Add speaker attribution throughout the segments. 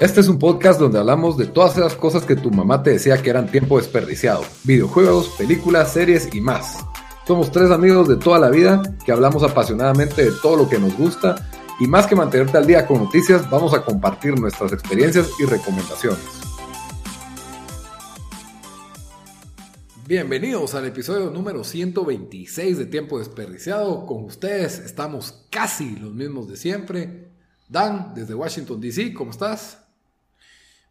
Speaker 1: Este es un podcast donde hablamos de todas esas cosas que tu mamá te decía que eran tiempo desperdiciado. Videojuegos, películas, series y más. Somos tres amigos de toda la vida que hablamos apasionadamente de todo lo que nos gusta y más que mantenerte al día con noticias, vamos a compartir nuestras experiencias y recomendaciones. Bienvenidos al episodio número 126 de Tiempo Desperdiciado. Con ustedes estamos casi los mismos de siempre. Dan, desde Washington, D.C., ¿cómo estás?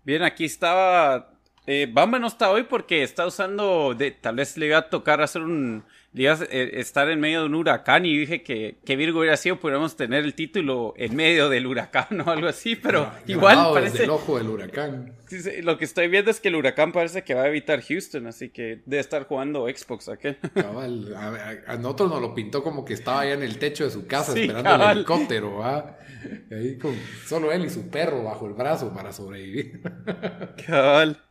Speaker 2: Bien, aquí estaba. Eh, Bamba no está hoy porque está usando. De, tal vez le iba a tocar hacer un digas, eh, estar en medio de un huracán y dije que, que Virgo hubiera sido, podríamos tener el título en medio del huracán o algo así, pero igual parece...
Speaker 1: el ojo del huracán.
Speaker 2: Lo que estoy viendo es que el huracán parece que va a evitar Houston, así que debe estar jugando Xbox aquel.
Speaker 1: Cabal, a, nosotros nos lo pintó como que estaba allá en el techo de su casa esperando el helicóptero, Ahí con solo él y su perro bajo el brazo para sobrevivir.
Speaker 2: Cabal.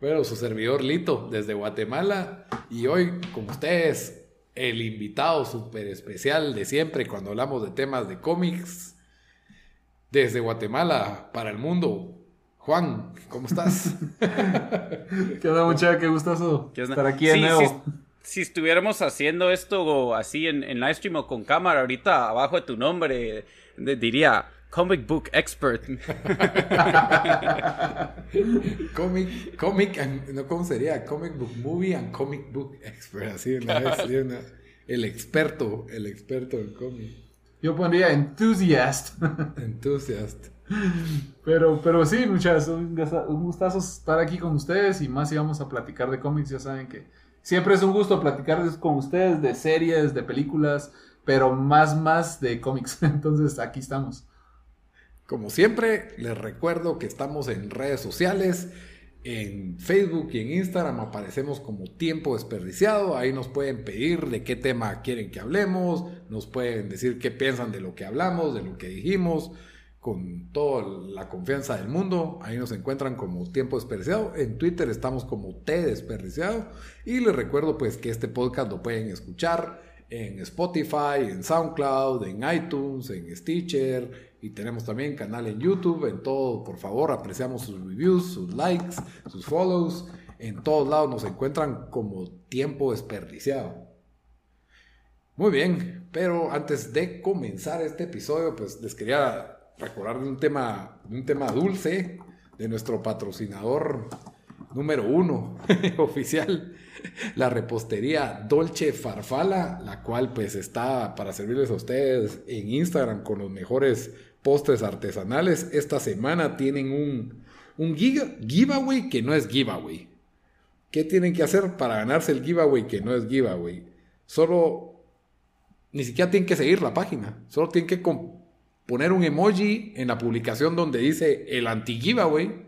Speaker 1: Bueno, su servidor Lito desde Guatemala y hoy con ustedes el invitado súper especial de siempre cuando hablamos de temas de cómics desde Guatemala para el mundo. Juan, ¿cómo estás?
Speaker 3: ¿Qué onda, muchacha? Qué gustoso estar aquí de nuevo.
Speaker 2: Si, estuviéramos haciendo esto así en, en live stream o con cámara, ahorita abajo de tu nombre diría Comic Book Expert.
Speaker 1: comic, comic, no, ¿cómo sería? Comic Book Movie and Comic Book Expert. Así, el experto, el experto en cómic.
Speaker 3: Yo pondría enthusiast.
Speaker 1: enthusiast.
Speaker 3: Pero, pero sí, muchachos, un, gustazo estar aquí con ustedes y más si vamos a platicar de cómics. Ya saben que siempre es un gusto platicar con ustedes de series, de películas, pero más, más de cómics. Entonces aquí estamos.
Speaker 1: Como siempre, les recuerdo que estamos en redes sociales. En Facebook y en Instagram aparecemos como tiempo desperdiciado. Ahí nos pueden pedir de qué tema quieren que hablemos. Nos pueden decir qué piensan de lo que hablamos, de lo que dijimos. Con toda la confianza del mundo. Ahí nos encuentran como tiempo desperdiciado. En Twitter estamos como T desperdiciado. Y les recuerdo pues que este podcast lo pueden escuchar en Spotify, en SoundCloud, en iTunes, en Stitcher y tenemos también canal en YouTube, en todo, por favor, apreciamos sus reviews, sus likes, sus follows. En todos lados nos encuentran como tiempo desperdiciado. Muy bien, pero antes de comenzar este episodio, pues les quería recordar de un tema, un tema dulce de nuestro patrocinador número uno oficial, la repostería Dolce Farfala, la cual pues está para servirles a ustedes en Instagram con los mejores postres artesanales. Esta semana tienen un, un giveaway que no es giveaway. ¿Qué tienen que hacer para ganarse el giveaway que no es giveaway? Solo, ni siquiera tienen que seguir la página. Solo tienen que poner un emoji en la publicación donde dice el anti-giveaway.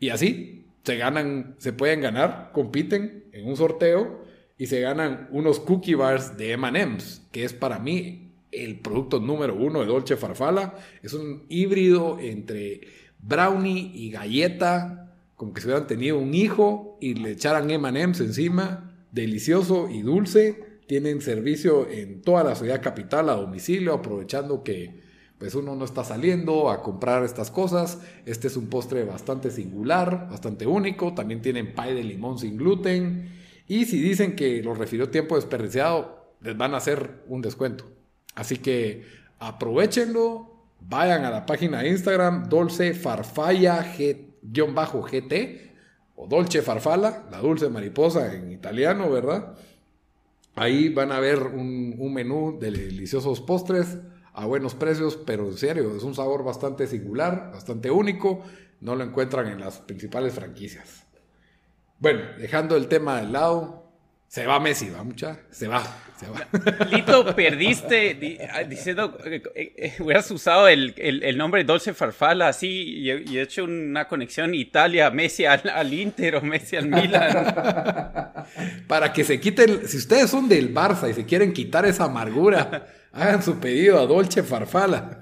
Speaker 1: Y así se ganan, se pueden ganar, compiten en un sorteo y se ganan unos cookie bars de M&M's, que es para mí el producto número uno de Dolce Farfala. Es un híbrido entre brownie y galleta, como que se hubieran tenido un hijo y le echaran M&M's encima, delicioso y dulce. Tienen servicio en toda la ciudad capital a domicilio, aprovechando que pues uno no está saliendo a comprar estas cosas. Este es un postre bastante singular, bastante único. También tienen pie de limón sin gluten. Y si dicen que los refirió tiempo desperdiciado, les van a hacer un descuento. Así que aprovechenlo, vayan a la página de Instagram Dolce Farfalla G-GT o Dolce Farfalla, la dulce mariposa en italiano, ¿verdad? Ahí van a ver un, menú de deliciosos postres a buenos precios, pero en serio, es un sabor bastante singular, bastante único, no lo encuentran en las principales franquicias. Bueno, dejando el tema de lado, se va Messi, va mucha, se va.
Speaker 2: Lito, perdiste ah, diciendo, eh, eh, hubieras usado el, el, nombre Dolce Farfala así y, he hecho una conexión Italia, Messi al, Inter o Messi al Milan.
Speaker 1: Para que se quiten, si ustedes son del Barça y se quieren quitar esa amargura, hagan su pedido a Dolce Farfala.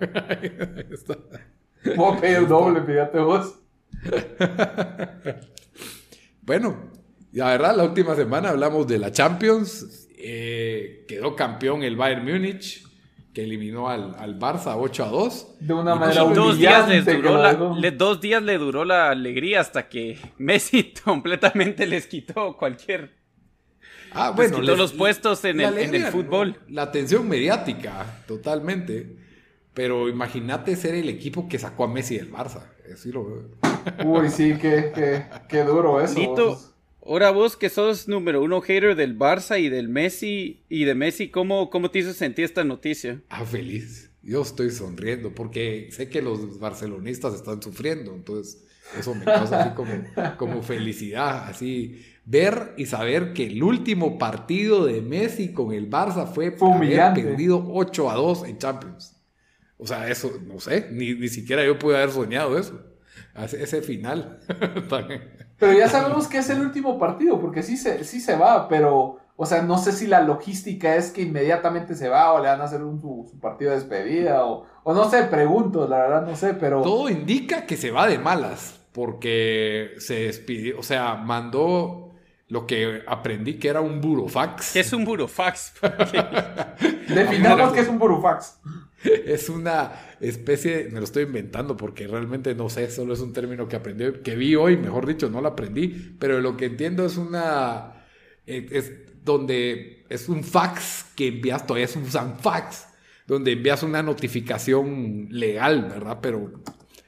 Speaker 3: ¿Cómo pedir doble, fíjate vos?
Speaker 1: bueno, la verdad, la última semana hablamos de la Champions. Eh, quedó campeón el Bayern Múnich. que eliminó al, al Barça 8 a 2.
Speaker 3: De una
Speaker 1: Y
Speaker 3: manera
Speaker 2: dos días, les duró la, le- dos días le duró la alegría hasta que Messi completamente les quitó cualquier...
Speaker 1: Ah,
Speaker 2: Les
Speaker 1: bueno,
Speaker 2: quitó
Speaker 1: les-
Speaker 2: los puestos en
Speaker 1: la
Speaker 2: el- en el fútbol.
Speaker 1: ¿no? La atención mediática, totalmente. Pero imagínate ser el equipo que sacó a Messi del Barça. Así lo veo.
Speaker 3: Uy, sí, qué, qué, qué duro eso.
Speaker 2: Lito, ahora vos que sos número uno hater del Barça y del Messi y de Messi, ¿cómo, cómo te hizo sentir esta noticia?
Speaker 1: Ah, feliz. Yo estoy sonriendo porque sé que los barcelonistas están sufriendo. Entonces, eso me causa así como, como felicidad. Así, ver y saber que el último partido de Messi con el Barça fue, haber perdido 8 a 2 en Champions. O sea, eso, no sé, ni, ni siquiera yo pude haber soñado eso. Ese, final.
Speaker 3: Pero ya sabemos que es el último partido, porque sí se, sí se va, pero, o sea, no sé si la logística es que inmediatamente se va o le van a hacer un, su, su partido de despedida, o, o no sé, pregunto, la verdad no sé, pero...
Speaker 1: Todo indica que se va de malas, porque se despidió, o sea, mandó lo que aprendí que era un burofax.
Speaker 2: ¿Qué es un burofax?
Speaker 3: Definamos que es un burufax.
Speaker 1: Es una especie, me lo estoy inventando porque realmente no sé, solo es un término que aprendí, que vi hoy, mejor dicho, no lo aprendí, pero lo que entiendo es una, eh, es donde es un fax que envías, todavía se usan fax, donde envías una notificación legal, ¿verdad? Pero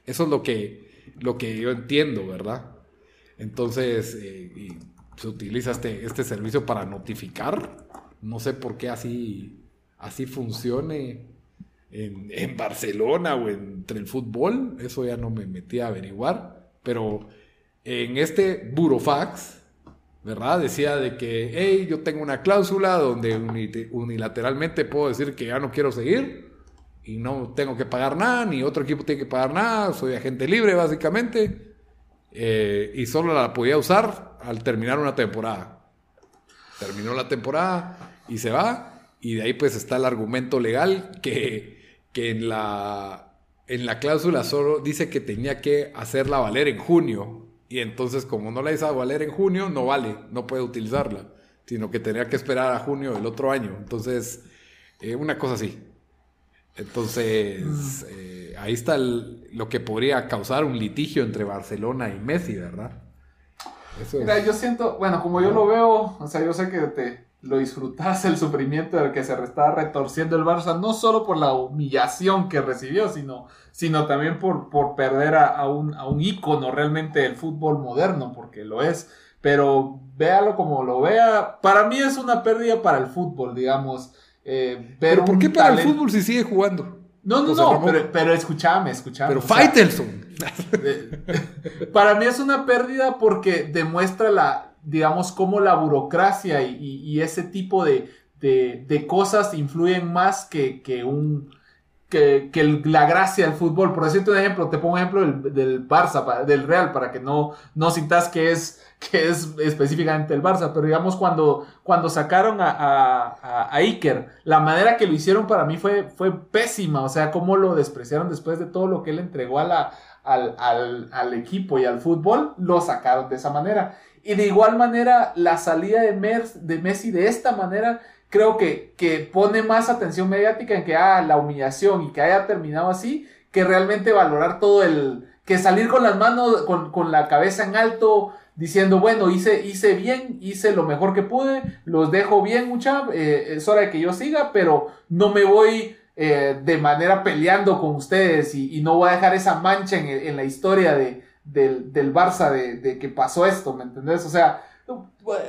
Speaker 1: eso es lo que, lo que yo entiendo, ¿verdad? Entonces, eh, se utiliza este, este servicio para notificar, no sé por qué así, así funcione en, en Barcelona o entre el fútbol, eso ya no me metí a averiguar, pero en este burofax, ¿verdad? Decía de que, hey, yo tengo una cláusula donde uni- unilateralmente puedo decir que ya no quiero seguir y no tengo que pagar nada, ni otro equipo tiene que pagar nada, soy agente libre básicamente, eh, y solo la podía usar al terminar una temporada. Terminó la temporada y se va, y de ahí pues está el argumento legal que, que en, la, en la cláusula solo dice que tenía que hacerla valer en junio, y entonces como no la hizo valer en junio, no vale, no puede utilizarla, sino que tenía que esperar a junio del otro año. Entonces, eh, una cosa así. Entonces, eh, ahí está el- lo que podría causar un litigio entre Barcelona y Messi, ¿verdad? Eso es-
Speaker 3: Mira, yo siento, bueno, como yo lo veo, o sea, yo sé que te lo disfrutas el sufrimiento del que se está retorciendo el Barça, no solo por la humillación que recibió, sino, sino también por, por perder a, a un, a un ícono realmente del fútbol moderno, porque lo es. Pero véalo como lo vea, para mí es una pérdida para el fútbol, digamos. eh,
Speaker 1: ¿Pero por qué para el fútbol si sigue jugando?
Speaker 3: No, no,
Speaker 1: José
Speaker 3: no, pero, pero escúchame, escúchame.
Speaker 1: Pero
Speaker 3: o sea,
Speaker 1: Faitelson.
Speaker 3: para mí es una pérdida porque demuestra la, digamos, cómo la burocracia y, ese tipo de, de- cosas influyen más que, que un que, que la gracia del fútbol. Por decirte un ejemplo, te pongo un ejemplo del, del Barça, del Real, para que no, no sintas que es, que es específicamente el Barça. Pero digamos, cuando, cuando sacaron a, a, a- Iker, la manera que lo hicieron para mí fue, fue pésima. O sea, cómo lo despreciaron después de todo lo que él entregó al, al, al equipo y al fútbol, lo sacaron de esa manera. Y de igual manera, la salida de, de Messi de esta manera, creo que, que pone más atención mediática en que, ah, la humillación y que haya terminado así, que realmente valorar todo el, que salir con las manos, con, con la cabeza en alto, diciendo, bueno, hice, hice bien, hice lo mejor que pude, los dejo bien, mucha, eh, es hora de que yo siga, pero no me voy eh, de manera peleando con ustedes y, y no voy a dejar esa mancha en, en la historia de, del, del Barça de, de que pasó esto, ¿me entendés? O sea,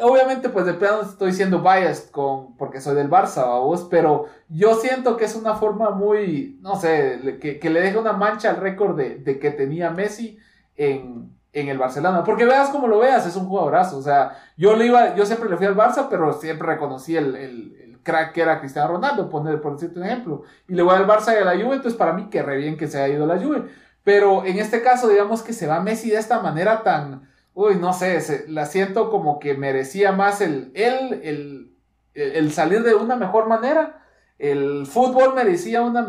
Speaker 3: obviamente pues de plano estoy siendo biased con, porque soy del Barça, vos, pero yo siento que es una forma muy, no sé, que, que le deja una mancha al récord de, de que tenía Messi en, en el Barcelona. Porque veas como lo veas, es un jugadorazo. O sea, yo le iba, yo siempre le fui al Barça, pero siempre reconocí el, el- crack que era Cristiano Ronaldo, poner, por decirte un ejemplo. Y le voy al Barça y a la Juve, entonces para mí que re bien que se haya ido la Juve. Pero en este caso, digamos que se va Messi de esta manera tan, uy, no sé, la siento como que merecía más el, el, el, el salir de una mejor manera. El fútbol merecía una,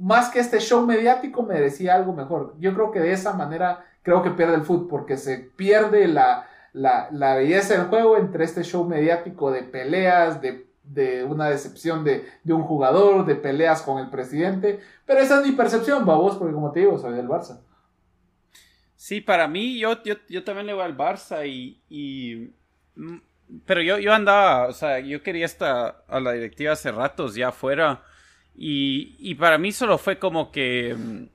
Speaker 3: más que este show mediático, merecía algo mejor. Yo creo que de esa manera, creo que pierde el fútbol, porque se pierde la, la, la belleza del juego entre este show mediático de peleas, de, de una decepción de, de, un jugador, de peleas con el presidente. Pero esa es mi percepción, babos, porque como te digo, soy del Barça.
Speaker 2: Sí, para mí, yo, yo, yo también le voy al Barça y, y mm, pero yo, yo andaba, o sea, yo quería estar a la directiva hace ratos ya afuera. Y, y para mí solo fue como que. Mm,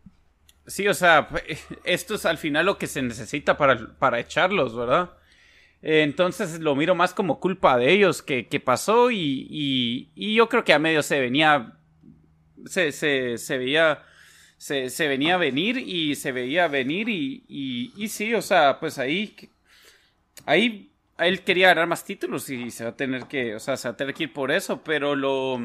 Speaker 2: sí, o sea, esto es al final lo que se necesita para, para echarlos, ¿verdad? Entonces lo miro más como culpa de ellos que, pasó y, y, yo creo que a medio se venía, se, se, veía, se, se, venía a venir y se veía venir y, y, sí, o sea, pues ahí, ahí él quería ganar más títulos y se va a tener que, o sea, se va a tener que ir por eso, pero lo,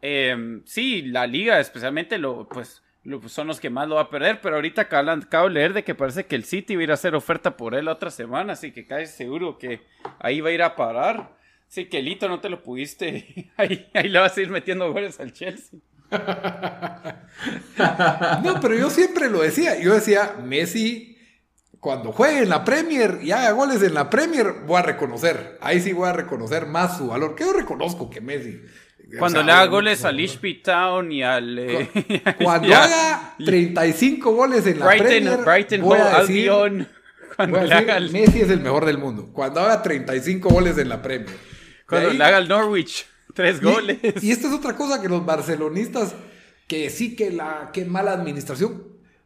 Speaker 2: eh, sí, la liga especialmente lo, pues, son los que más lo va a perder, pero ahorita acabo, de leer de que parece que el City va a ir a hacer oferta por él otra semana, así que casi seguro que ahí va a ir a parar. Sí, que Lito no te lo pudiste, ahí, ahí le vas a ir metiendo goles al Chelsea.
Speaker 1: no, pero yo siempre lo decía, yo decía, Messi cuando juegue en la Premier y haga goles en la Premier, voy a reconocer. Ahí sí voy a reconocer más su valor. Que yo reconozco que Messi.
Speaker 2: Cuando le haga goles al Lichfield Town y al. Eh,
Speaker 1: cuando haga 35 goles en la Premier.
Speaker 2: Brighton voy a decir,
Speaker 1: Cuando le haga el... Messi es el mejor del mundo. Cuando haga 35 goles en la Premier.
Speaker 2: Cuando le haga el Norwich, tres goles.
Speaker 1: Y esta es otra cosa que los barcelonistas, que sí que la que mala administración.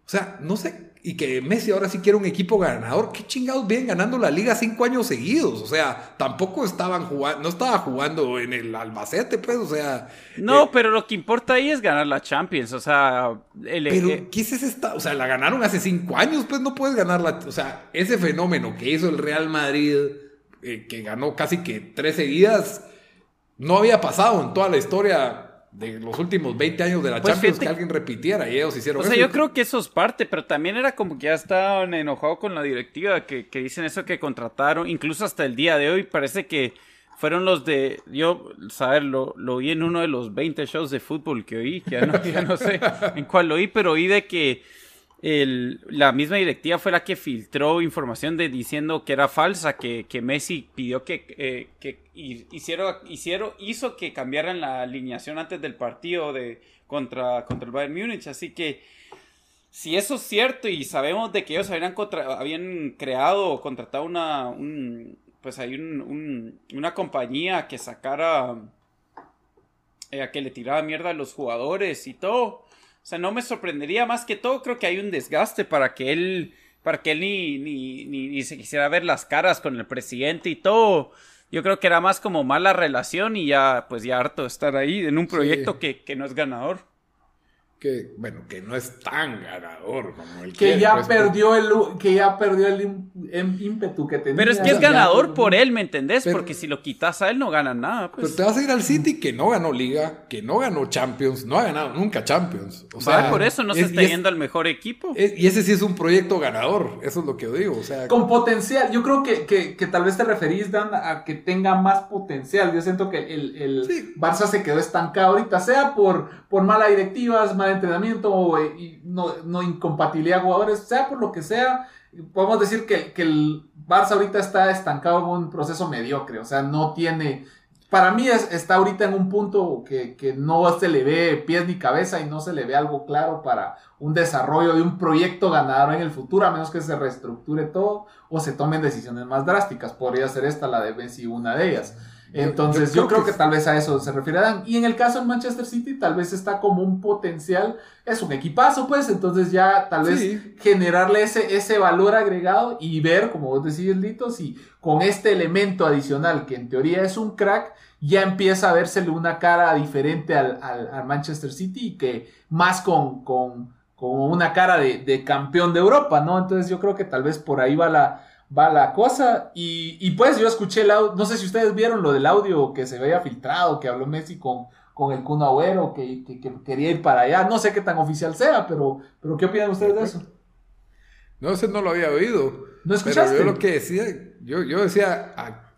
Speaker 1: O sea, no sé y que Messi ahora sí quiere un equipo ganador. ¿Qué chingados vienen ganando la liga cinco años seguidos? O sea, tampoco estaban jugando, no estaba jugando en el Albacete, pues, o sea.
Speaker 2: No, eh, pero lo que importa ahí es ganar la Champions, o sea.
Speaker 1: El, pero, eh, ¿qué es esta? O sea, la ganaron hace cinco años, pues no puedes ganarla. O sea, ese fenómeno que hizo el Real Madrid, eh, que ganó casi que tres seguidas, no había pasado en toda la historia de los últimos 20 años de la pues Champions que alguien repitiera y ellos hicieron
Speaker 2: O sea, yo creo que eso es parte, pero también era como que ya estaban enojados con la directiva, que, que, dicen eso que contrataron, incluso hasta el día de hoy parece que fueron los de, yo, saber, lo, lo vi en uno de los 20 shows de fútbol que oí, que ya no, ya no sé en cuál lo oí, pero oí de que la misma directiva fue la que filtró información de diciendo que era falsa, que, que Messi pidió que, eh, que hicieron, hicieron, hizo que cambiaran la alineación antes del partido de, contra, contra el Bayern Múnich. Así que si eso es cierto y sabemos de que ellos habían, contra, habían creado o contratado una, un, pues hay un, una compañía que sacara, eh, que le tiraba mierda a los jugadores y todo o sea, no me sorprendería más que todo, creo que hay un desgaste para que él, para que él ni, ni, ni, se quisiera ver las caras con el presidente y todo. Yo creo que era más como mala relación y ya, pues ya harto de estar ahí en un proyecto que, que no es ganador
Speaker 1: que bueno que no es tan ganador como el
Speaker 3: que, ya pues, perdió el que ya perdió el ímpetu que tenía.
Speaker 2: Pero es que es ganador por él me entendés porque si lo quitas a él no gana nada
Speaker 1: pues. pero te vas a ir al City que no ganó Liga que no ganó Champions no ha ganado nunca Champions.
Speaker 2: O sea por eso no se está yendo al mejor equipo.
Speaker 1: y ese sí es un proyecto ganador eso es lo que yo digo o sea.
Speaker 3: Con potencial yo creo que, que, que tal vez te referís Dan a que tenga más potencial. Yo siento que el, el Barça se quedó estancado ahorita sea por por mala directivas mal entrenamiento o eh, no, no, incompatibilidad jugadores, sea por lo que sea, podemos decir que, que, el Barça ahorita está estancado en un proceso mediocre, o sea, no tiene, para mí es, está ahorita en un punto que, que, no se le ve pies ni cabeza y no se le ve algo claro para un desarrollo de un proyecto ganador en el futuro, a menos que se reestructure todo o se tomen decisiones más drásticas, podría ser esta la de Messi una de ellas. Entonces, yo, creo, que, tal vez a eso se refiere Y en el caso de Manchester City, tal vez está como un potencial, es un equipazo, pues, entonces ya tal vez generarle ese, ese valor agregado y ver, como vos decís, Lito, si con este elemento adicional, que en teoría es un crack, ya empieza a vérsele una cara diferente al, Manchester City y que más con, con, una cara de, de campeón de Europa, ¿no? Entonces, yo creo que tal vez por ahí va la va la cosa. Y, pues yo escuché el audio, no sé si ustedes vieron lo del audio que se había filtrado, que habló Messi con, con el Kun Agüero, que, quería ir para allá. No sé qué tan oficial sea, pero, pero ¿qué opinan ustedes de eso?
Speaker 1: No, sé, no lo había oído.
Speaker 3: ¿No escuchaste?
Speaker 1: Pero yo lo que decía, yo, yo decía,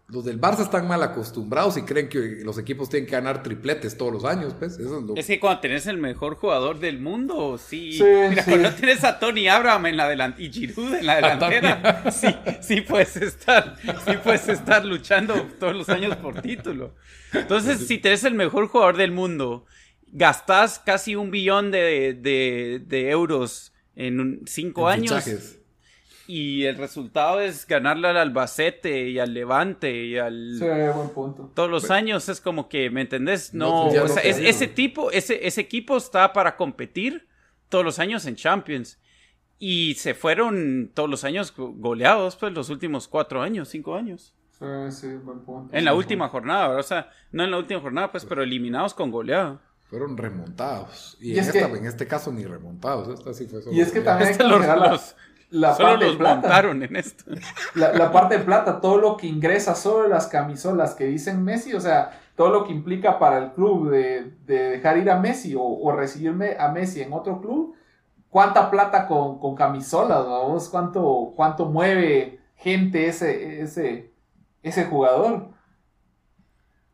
Speaker 1: los del Barça están mal acostumbrados y creen que los equipos tienen que ganar tripletes todos los años, pues. Eso es, lo...
Speaker 2: es que cuando tenés el mejor jugador del mundo, sí. sí Mira, sí. cuando tienes a Tony Abraham en la delantera y Giroud en la delantera, sí, sí puedes estar, sí puedes estar luchando todos los años por título. Entonces, si tenés el mejor jugador del mundo, gastás casi un billón de, de, de euros en un, cinco en años. Fichajes y el resultado es ganarle al Albacete y al Levante y al...
Speaker 3: Sí, buen punto.
Speaker 2: Todos los años es como que, ¿me entendés? No, no o sea, es, ese tipo, ese, ese equipo está para competir todos los años en Champions. Y se fueron todos los años goleados, pues, los últimos cuatro años, cinco años.
Speaker 3: Sí, sí, buen punto.
Speaker 2: En la última jornada, o sea, no en la última jornada, pues, pero eliminados con goleado.
Speaker 1: Fueron remontados. Y, en, esta, en, este caso ni remontados. Esta sí fue
Speaker 3: solo y es que también este los,
Speaker 2: los, la Solo parte los de plata. en esto.
Speaker 3: La, parte de plata, todo lo que ingresa sobre las camisolas que dicen Messi, o sea, todo lo que implica para el club de, dejar ir a Messi o, recibirme a Messi en otro club, cuánta plata con, con camisolas, vamos, cuánto, cuánto mueve gente ese, ese, ese jugador.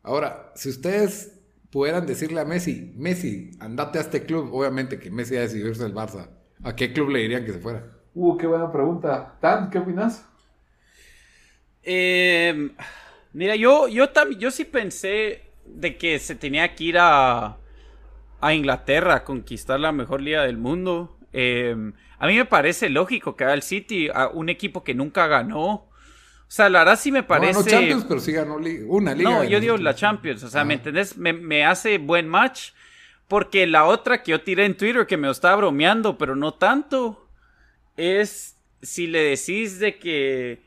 Speaker 1: Ahora, si ustedes pudieran decirle a Messi, Messi, andate a este club, obviamente que Messi ha decidido irse al Barça, ¿a qué club le dirían que se fuera?
Speaker 3: Uh, qué buena pregunta. Dan, ¿qué opinas?
Speaker 2: Eh, mira, yo, yo, yo sí pensé de que se tenía que ir a, a Inglaterra a conquistar la mejor liga del mundo. Eh, a mí me parece lógico que haga el City a un equipo que nunca ganó. O sea, la verdad sí me parece. No,
Speaker 1: Champions, pero sí ganó una liga.
Speaker 2: No, yo digo la Champions. O sea, ¿me entendés? Me, me, hace buen match. Porque la otra que yo tiré en Twitter que me estaba bromeando, pero no tanto es si le decís de que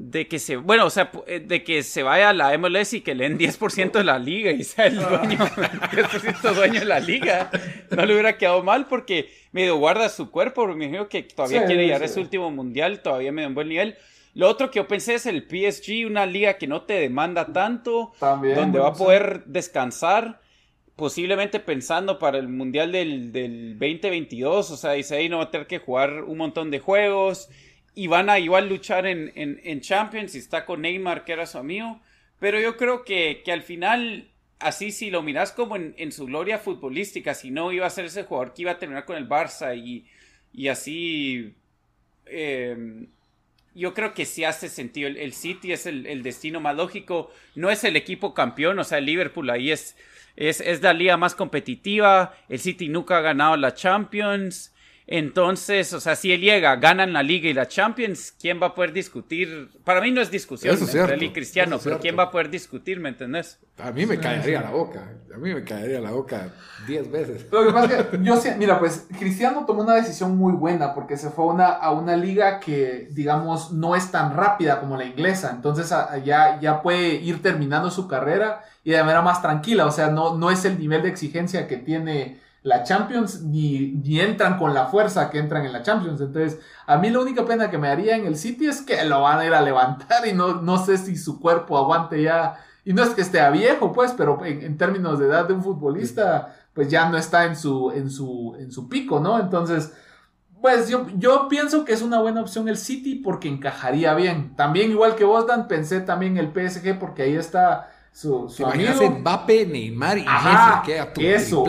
Speaker 2: de que se, bueno, o sea, eh, de que se vaya a la MLS y que le den 10% de la liga y sea el dueño, 10% dueño de la liga, no le hubiera quedado mal porque medio guarda su cuerpo, me imagino que todavía quiere llegar a su último mundial, todavía me da un buen nivel. Lo otro que yo pensé es el PSG, una liga que no te demanda tanto, donde va a poder descansar posiblemente pensando para el Mundial del, del 2022, o sea, dice ahí no va a tener que jugar un montón de juegos y van a igual luchar en, en, Champions y está con Neymar que era su amigo, pero yo creo que, que al final, así si lo miras como en, en, su gloria futbolística, si no iba a ser ese jugador que iba a terminar con el Barça y, y así... Eh, yo creo que sí hace sentido. El, City es el, el, destino más lógico. No es el equipo campeón, o sea, el Liverpool ahí es es, la liga más competitiva. El City nunca ha ganado la Champions. Entonces, o sea, si él llega, ganan la Liga y la Champions, ¿quién va a poder discutir? Para mí no es discusión entre él y Cristiano, pero ¿quién va a poder discutir, me entendés?
Speaker 1: A mí me caería la boca, a mí me caería la boca diez veces.
Speaker 3: Lo que pasa es que yo mira, pues Cristiano tomó una decisión muy buena porque se fue a una, a una liga que, digamos, no es tan rápida como la inglesa, entonces ya, ya puede ir terminando su carrera y de manera más tranquila, o sea, no, no es el nivel de exigencia que tiene la Champions ni, entran con la fuerza que entran en la Champions. Entonces, a mí la única pena que me haría en el City es que lo van a ir a levantar y no, no sé si su cuerpo aguante ya. Y no es que esté a viejo, pues, pero en, términos de edad de un futbolista, pues ya no está en su, en su, en su pico, ¿no? Entonces, pues yo, yo pienso que es una buena opción el City porque encajaría bien. También, igual que vos, Dan, pensé también el PSG porque ahí está su, su amigo.
Speaker 1: Mbappé, Neymar y
Speaker 3: Messi, eso.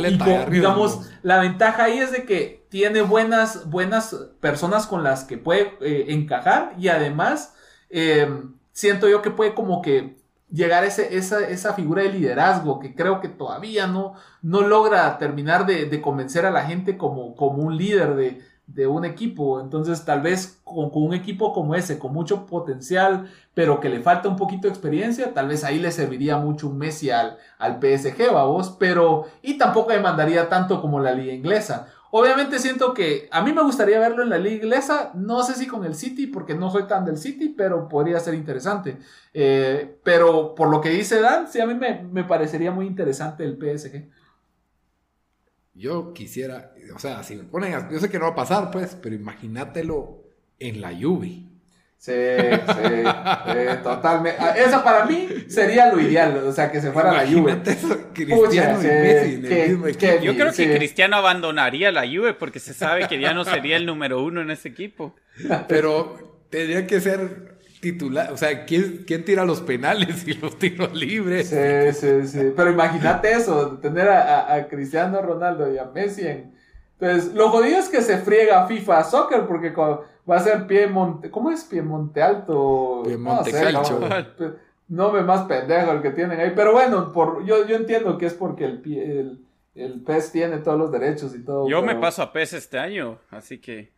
Speaker 3: digamos, la ventaja ahí es de que tiene buenas, buenas personas con las que puede eh, encajar y además eh, siento yo que puede como que llegar a ese, esa, esa, figura de liderazgo que creo que todavía no, no logra terminar de, de convencer a la gente como, como un líder de, de un equipo. Entonces, tal vez con, un equipo como ese, con mucho potencial, pero que le falta un poquito de experiencia, tal vez ahí le serviría mucho un Messi al, al PSG, vamos, pero, y tampoco demandaría tanto como la liga inglesa. Obviamente siento que a mí me gustaría verlo en la liga inglesa, no sé si con el City, porque no soy tan del City, pero podría ser interesante. Eh, pero por lo que dice Dan, sí, a mí me, me parecería muy interesante el PSG.
Speaker 1: Yo quisiera, o sea, si me ponen, yo sé que no va a pasar, pues, pero imagínatelo en la lluvia.
Speaker 3: Sí, sí, totalmente. Ah, Eso para mí sería lo ideal, o sea, que se fuera la Juve.
Speaker 2: Cristiano y Yo creo que Cristiano abandonaría la Juve porque se sabe que ya no sería el número uno en ese equipo.
Speaker 1: Pero tendría que ser titular, o sea, ¿quién, ¿quién tira los penales y los tiros libres?
Speaker 3: Sí, sí, sí. Pero imagínate eso, tener a, a, Cristiano Ronaldo y a Messi en... Entonces, lo jodido es que se friega FIFA Soccer porque va a ser Piemonte... ¿Cómo es Piemonte Alto?
Speaker 1: Piemonte no
Speaker 3: Calcio. No, me más pendejo el que tienen ahí. Pero bueno, por, yo, yo entiendo que es porque el, el, el PES tiene todos los derechos y todo.
Speaker 2: Yo me paso a PES este año, así que...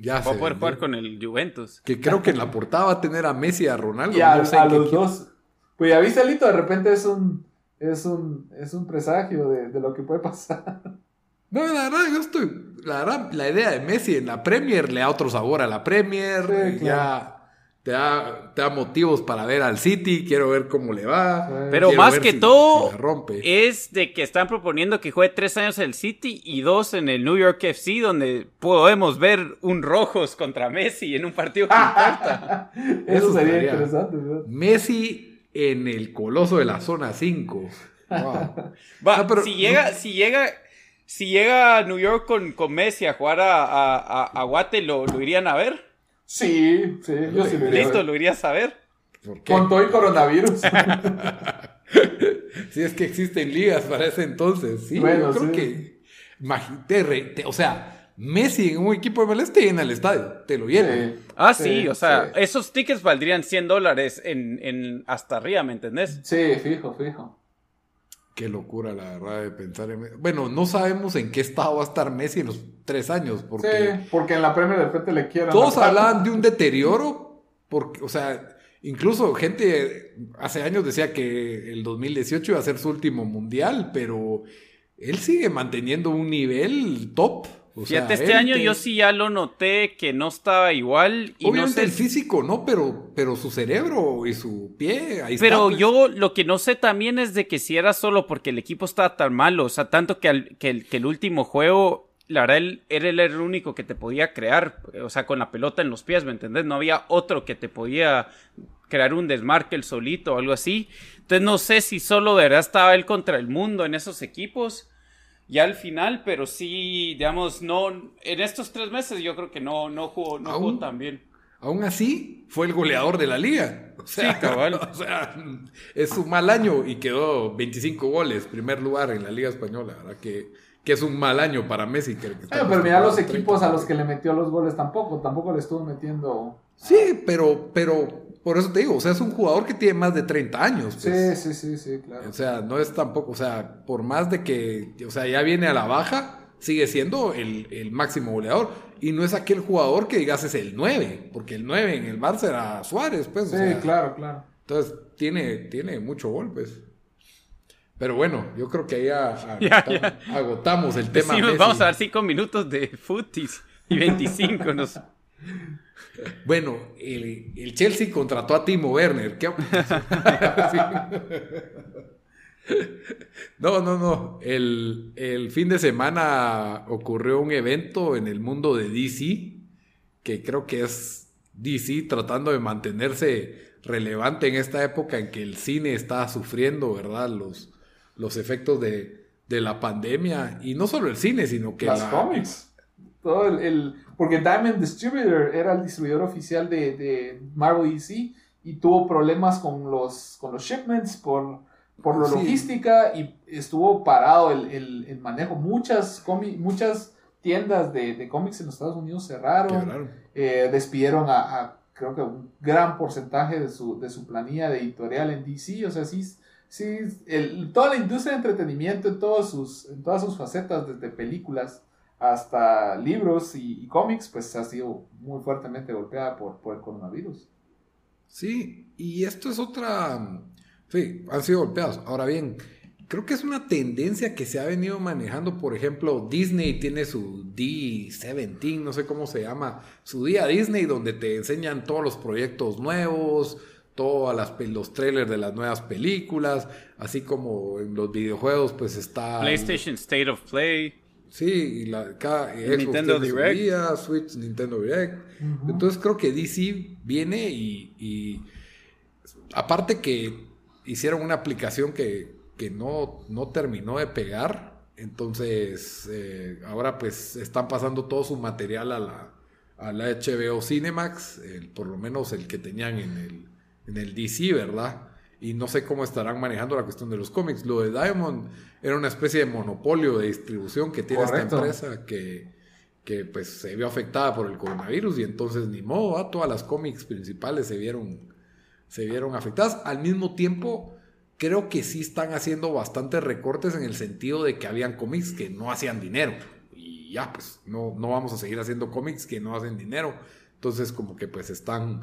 Speaker 2: Ya Va a poder jugar con el Juventus.
Speaker 1: Que creo que en la portada va a tener a Messi y a Ronaldo.
Speaker 3: Y a, los dos. Pues ya viste, Lito, de repente es un, es un, es un presagio de, de, lo que puede pasar.
Speaker 1: No, la verdad, yo estoy. La verdad, la idea de Messi en la Premier le da otro sabor a la Premier. Ya te da, te da, motivos para ver al City, quiero ver cómo le va.
Speaker 2: Pero más que todo es de que están proponiendo que juegue tres años el City y dos en el New York FC, donde podemos ver un rojos contra Messi en un partido que importa.
Speaker 3: Eso, sería interesante.
Speaker 1: Messi en el coloso de la zona 5.
Speaker 2: Va, pero, si llega, si llega, si llega a New York con, con Messi a jugar a, a, a, Guate, ¿lo, ¿lo irían a ver?
Speaker 3: Sí, sí, yo sí
Speaker 2: lo iría Listo, lo irías a ver.
Speaker 3: Con todo el coronavirus.
Speaker 1: si es que existen ligas para ese entonces. Sí, bueno, yo creo que. Imagínate, o sea, Messi en un equipo de MLS te llena el estadio, te lo llena.
Speaker 2: ah, sí, o sea, esos tickets valdrían 100 dólares en, en hasta arriba, ¿me entendés?
Speaker 3: Sí, fijo, fijo.
Speaker 1: Qué locura, la verdad, de pensar en... Bueno, no sabemos en qué estado va a estar Messi en los tres años. Porque
Speaker 3: sí, porque en la Premier de repente le quieran...
Speaker 1: Todos hablaban de un deterioro, porque, o sea, incluso gente hace años decía que el 2018 iba a ser su último mundial, pero él sigue manteniendo un nivel top.
Speaker 2: Fíjate, este año yo sí ya lo noté que no estaba igual.
Speaker 1: Y Obviamente no sé... el físico, ¿no? Pero, pero su cerebro y su pie, ahí
Speaker 2: Pero
Speaker 1: pues.
Speaker 2: yo lo que no sé también es de que si era solo porque el equipo estaba tan malo, o sea, tanto que, el, que, el, que el último juego, la verdad, él, era el único que te podía crear, o sea, con la pelota en los pies, ¿me entendés? No había otro que te podía crear un desmarque el solito o algo así. Entonces no sé si solo de verdad estaba él contra el mundo en esos equipos ya al final, pero sí, digamos, no, en estos tres meses yo creo que no, no jugó, no jugó tan bien.
Speaker 1: Aún así, fue el goleador de la liga.
Speaker 2: O sea, sí, cabal.
Speaker 1: O sea, es un mal año y quedó 25 goles, primer lugar en la Liga Española. Que, que es un mal año para Messi. Que,
Speaker 3: pero mira los equipos a los que le metió los goles tampoco, tampoco le estuvo metiendo.
Speaker 1: Sí, pero, pero por eso te digo, o sea, es un jugador que tiene más de 30 años.
Speaker 3: Pues. Sí, sí, sí, sí, claro.
Speaker 1: O sea, no es tampoco, o sea, por más de que, o sea, ya viene a la baja, sigue siendo el, máximo goleador. Y no es aquel jugador que digas es el 9, porque el 9 en el Barça era Suárez, pues.
Speaker 3: Sí, claro, claro.
Speaker 1: Entonces, tiene, tiene mucho gol, pues. Pero bueno, yo creo que ya, agotamos, el tema.
Speaker 2: vamos a dar 5 minutos de footies y 25 nos...
Speaker 1: Bueno, el, Chelsea contrató a Timo Werner. No, no, no. El, fin de semana ocurrió un evento en el mundo de DC, que creo que es DC tratando de mantenerse relevante en esta época en que el cine está sufriendo, ¿verdad? Los, los efectos de, la pandemia. Y no solo el cine, sino que...
Speaker 3: Las cómics. Todo el porque Diamond Distributor era el distribuidor oficial de, de Marvel DC y tuvo problemas con los, con los shipments por, por la logística y estuvo parado el, el, manejo. Muchas, muchas tiendas de, de, cómics en los Estados Unidos cerraron, eh, despidieron a, creo que un gran porcentaje de su, de su planilla de editorial en DC. O sea, sí, sí el, toda la industria de entretenimiento en, todos sus, en todas sus facetas, desde películas hasta libros y, cómics, pues ha sido muy fuertemente golpeada por, por el coronavirus.
Speaker 1: Sí, y esto es otra... Sí, han sido golpeados. Ahora bien, creo que es una tendencia que se ha venido manejando. Por ejemplo, Disney tiene su D17, no sé cómo se llama, su día Disney, donde te enseñan todos los proyectos nuevos, todos los trailers de las nuevas películas, así como en los videojuegos, pues está.
Speaker 2: PlayStation State of Play.
Speaker 1: Sí, y la, cada Nintendo Direct. Switch, Nintendo Direct. Entonces creo que DC viene y, aparte que hicieron una aplicación que, no, no terminó de pegar, entonces eh, ahora pues están pasando todo su material a la, a la HBO Cinemax, por lo menos el que tenían en el, en el DC, ¿verdad? Y no sé cómo estarán manejando la cuestión de los cómics. Lo de Diamond era una especie de monopolio de distribución que tiene esta empresa que, que pues se vio afectada por el coronavirus y entonces ni modo, todas las cómics principales se vieron, se vieron afectadas. Al mismo tiempo, creo que sí están haciendo bastantes recortes en el sentido de que habían cómics que no hacían dinero ya, pues no, no vamos a seguir haciendo cómics que no hacen dinero. Entonces como que pues están,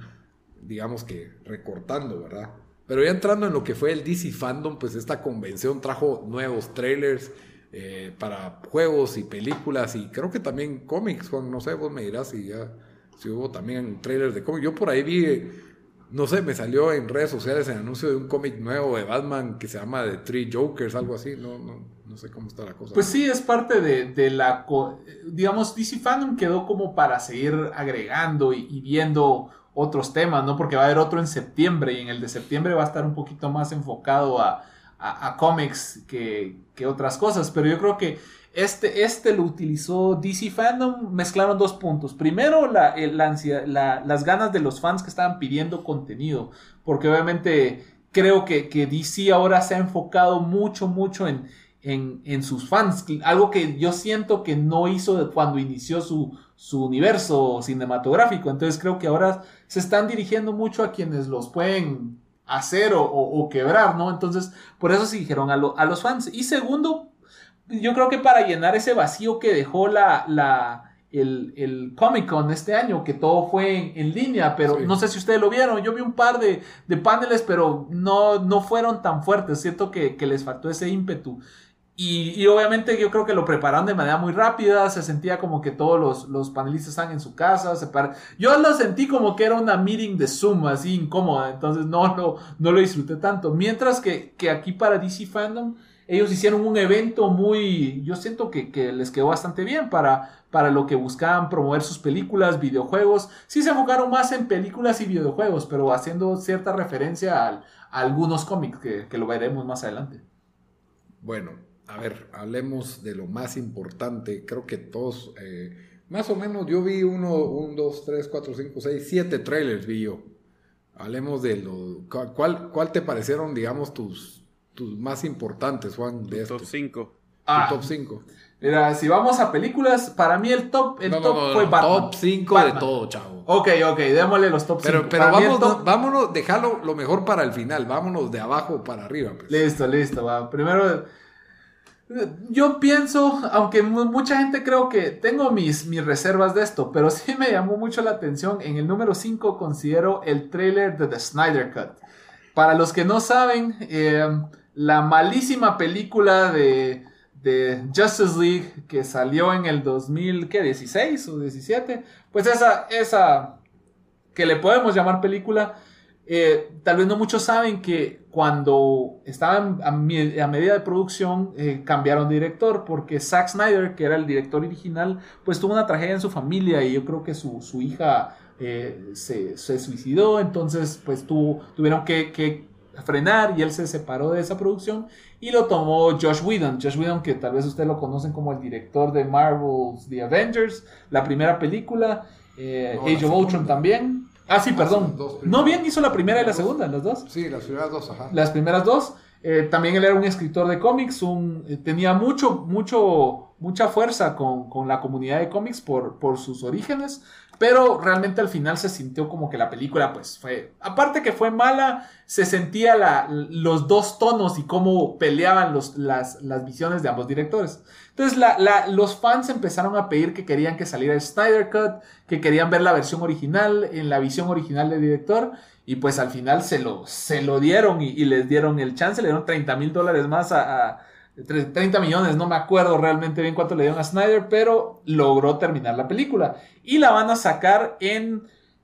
Speaker 1: digamos que recortando, ¿verdad? Pero ya entrando en lo que fue el DC Fandom, pues esta convención trajo nuevos trailers eh, para juegos y películas y creo que también cómics, Juan, no sé, vos me dirás si ya si hubo también trailers de cómics. Yo por ahí vi, no sé, me salió en redes sociales el anuncio de un cómic nuevo de Batman que se llama The Three Jokers, algo así, no, no, no sé cómo está la cosa.
Speaker 3: Pues sí, es parte de, la. Digamos, DC Fandom quedó como para seguir agregando y, viendo otros temas, ¿no? Porque va a haber otro en septiembre y en el de septiembre va a estar un poquito más enfocado a, a, cómics que, otras cosas. Pero yo creo que este, este lo utilizó DC Fandom, mezclaron dos puntos. Primero, la, las ganas de los fans que estaban pidiendo contenido, porque obviamente creo que, que DC ahora se ha enfocado mucho, mucho en en, sus fans. Algo que yo siento que no hizo cuando inició su, su universo cinematográfico. Entonces creo que ahora se están dirigiendo mucho a quienes los pueden hacer o, quebrar, ¿no? Entonces, por eso se dijeron a, a, los fans. Y segundo, yo creo que para llenar ese vacío que dejó la, la, el, el Comic Con este año, que todo fue en, línea, pero no sé si ustedes lo vieron. Yo vi un par de, de paneles, pero no, no fueron tan fuertes. Siento que, que les faltó ese ímpetu. Y, obviamente yo creo que lo prepararon de manera muy rápida, se sentía como que todos los, los panelistas están en su casa. Se Yo lo sentí como que era una meeting de Zoom, así incómoda, entonces no, no, no lo disfruté tanto. Mientras que, que aquí para DC Fandom, ellos hicieron un evento muy, yo siento que, que, les quedó bastante bien para, para lo que buscaban promover sus películas, videojuegos. Sí se enfocaron más en películas y videojuegos, pero haciendo cierta referencia a, algunos cómics que, que lo veremos más adelante.
Speaker 1: Bueno, a ver, hablemos de lo más importante. Creo que todos, eh, más o menos, yo vi uno, un, dos, tres, cuatro, cinco, seis, siete trailers vi yo. Hablemos de lo. ¿Cuál, cuál te parecieron, digamos, tus, tus más importantes, Juan? De
Speaker 2: top 5.
Speaker 3: Ah, top 5. Mira, si vamos a películas, para mí el top, el top fue Batman.
Speaker 1: Top 5 de todo, chavo.
Speaker 3: Ok, ok, démosle los top 5.
Speaker 1: Pero, pero vámonos, vámonos, déjalo lo mejor para el final. Vámonos de abajo para arriba.
Speaker 3: Pues. Listo, listo. Va. Primero, yo pienso, aunque mucha gente creo que tengo mis, mis reservas de esto, pero sí me llamó mucho la atención. En el número 5 considero el trailer de The Snyder Cut. Para los que no saben, eh, la malísima película de, de, Justice League que salió en el 2016 o 17, pues esa, esa que le podemos llamar película, eh, tal vez no muchos saben que cuando estaban a, medida de producción eh, cambiaron de director porque Zack Snyder, que era el director original, pues tuvo una tragedia en su familia y yo creo que su, hija eh, se, suicidó, entonces pues tuvieron que, frenar y él se separó de esa producción y lo tomó Josh Whedon. Josh Whedon que tal vez ustedes lo conocen como el director de Marvel's The Avengers, la primera película, Age of Ultron también. Ah, sí, perdón. No bien hizo la primera y la segunda, las dos.
Speaker 1: Sí, las primeras dos, ajá.
Speaker 3: Las primeras dos. Eh, también él era un escritor de cómics, un, eh, tenía mucho, mucho, mucha fuerza con, con, la comunidad de cómics por, por sus orígenes, pero realmente al final se sintió como que la película pues fue, aparte que fue mala, se sentía la, los dos tonos y cómo peleaban los, las, las visiones de ambos directores. Entonces los fans empezaron a pedir que querían que saliera el Snyder Cut, que querían ver la versión original, en la visión original del director, y pues al final se lo, se lo dieron y, les dieron el chance, le dieron 30 mil dólares más a 30 millones, no me acuerdo realmente bien cuánto le dieron a Snyder, pero logró terminar la película. Y la van a sacar en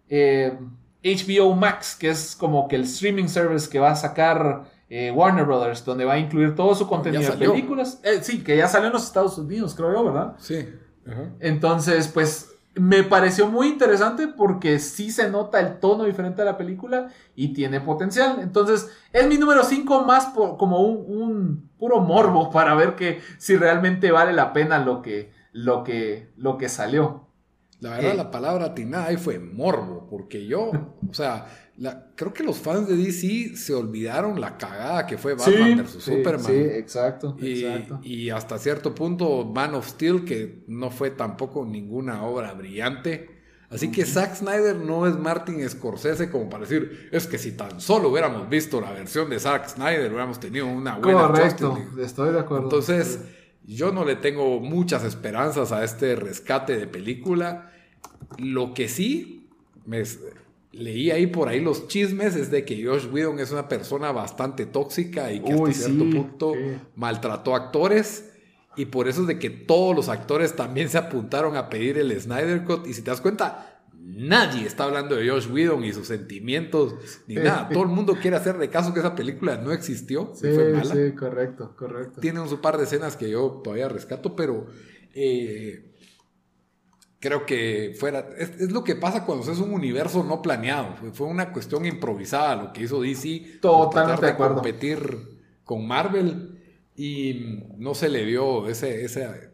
Speaker 3: HBO eh, Max, que es como que el streaming service que va a sacar eh, Warner Brothers, donde va a incluir todo su contenido de películas. Eh, sí, que ya salió en los Estados Unidos, creo yo, ¿verdad?
Speaker 1: Sí.
Speaker 3: Entonces, pues me pareció muy interesante porque sí se nota el tono diferente de la película y tiene potencial. Entonces, es mi número 5 más como un, puro morbo para ver que si realmente vale la pena lo que, lo que, lo que salió.
Speaker 1: La verdad,
Speaker 3: Eh.
Speaker 1: la palabra atinada ahí fue morbo, porque yo, o sea, la- creo que los fans de DC se olvidaron la cagada que fue Batman
Speaker 3: sí,
Speaker 1: Superman.
Speaker 3: Sí, exacto,
Speaker 1: Y,
Speaker 3: exacto.
Speaker 1: y hasta cierto punto Man of Steel, que no fue tampoco ninguna obra brillante. Así que Zack Snyder no es Martin Scorsese como para decir, es que si tan solo hubiéramos visto la versión de Zack Snyder, hubiéramos tenido una buena
Speaker 3: Correcto,
Speaker 1: Justice League".
Speaker 3: estoy de acuerdo.
Speaker 1: Entonces, yo no le tengo muchas esperanzas a este rescate de película. Lo que sí, me leí ahí por ahí los chismes, es de que Josh Whedon es una persona bastante tóxica y que
Speaker 3: Uy,
Speaker 1: hasta cierto
Speaker 3: sí,
Speaker 1: punto
Speaker 3: sí.
Speaker 1: maltrató actores. Y por eso es de que todos los actores también se apuntaron a pedir el Snyder Cut. Y si te das cuenta, nadie está hablando de Josh Whedon y sus sentimientos ni nada. Todo el mundo quiere hacerle caso que esa película no existió.
Speaker 3: sí,
Speaker 1: fue mala
Speaker 3: sí, correcto, correcto.
Speaker 1: tiene un par de escenas que yo todavía rescato, pero eh, creo que fuera. Es, es lo que pasa cuando es un universo no planeado. Fue, fue una cuestión improvisada lo que hizo DC.
Speaker 3: Totalmente
Speaker 1: tratar
Speaker 3: de acuerdo.
Speaker 1: competir con Marvel y no se le dio ese. ese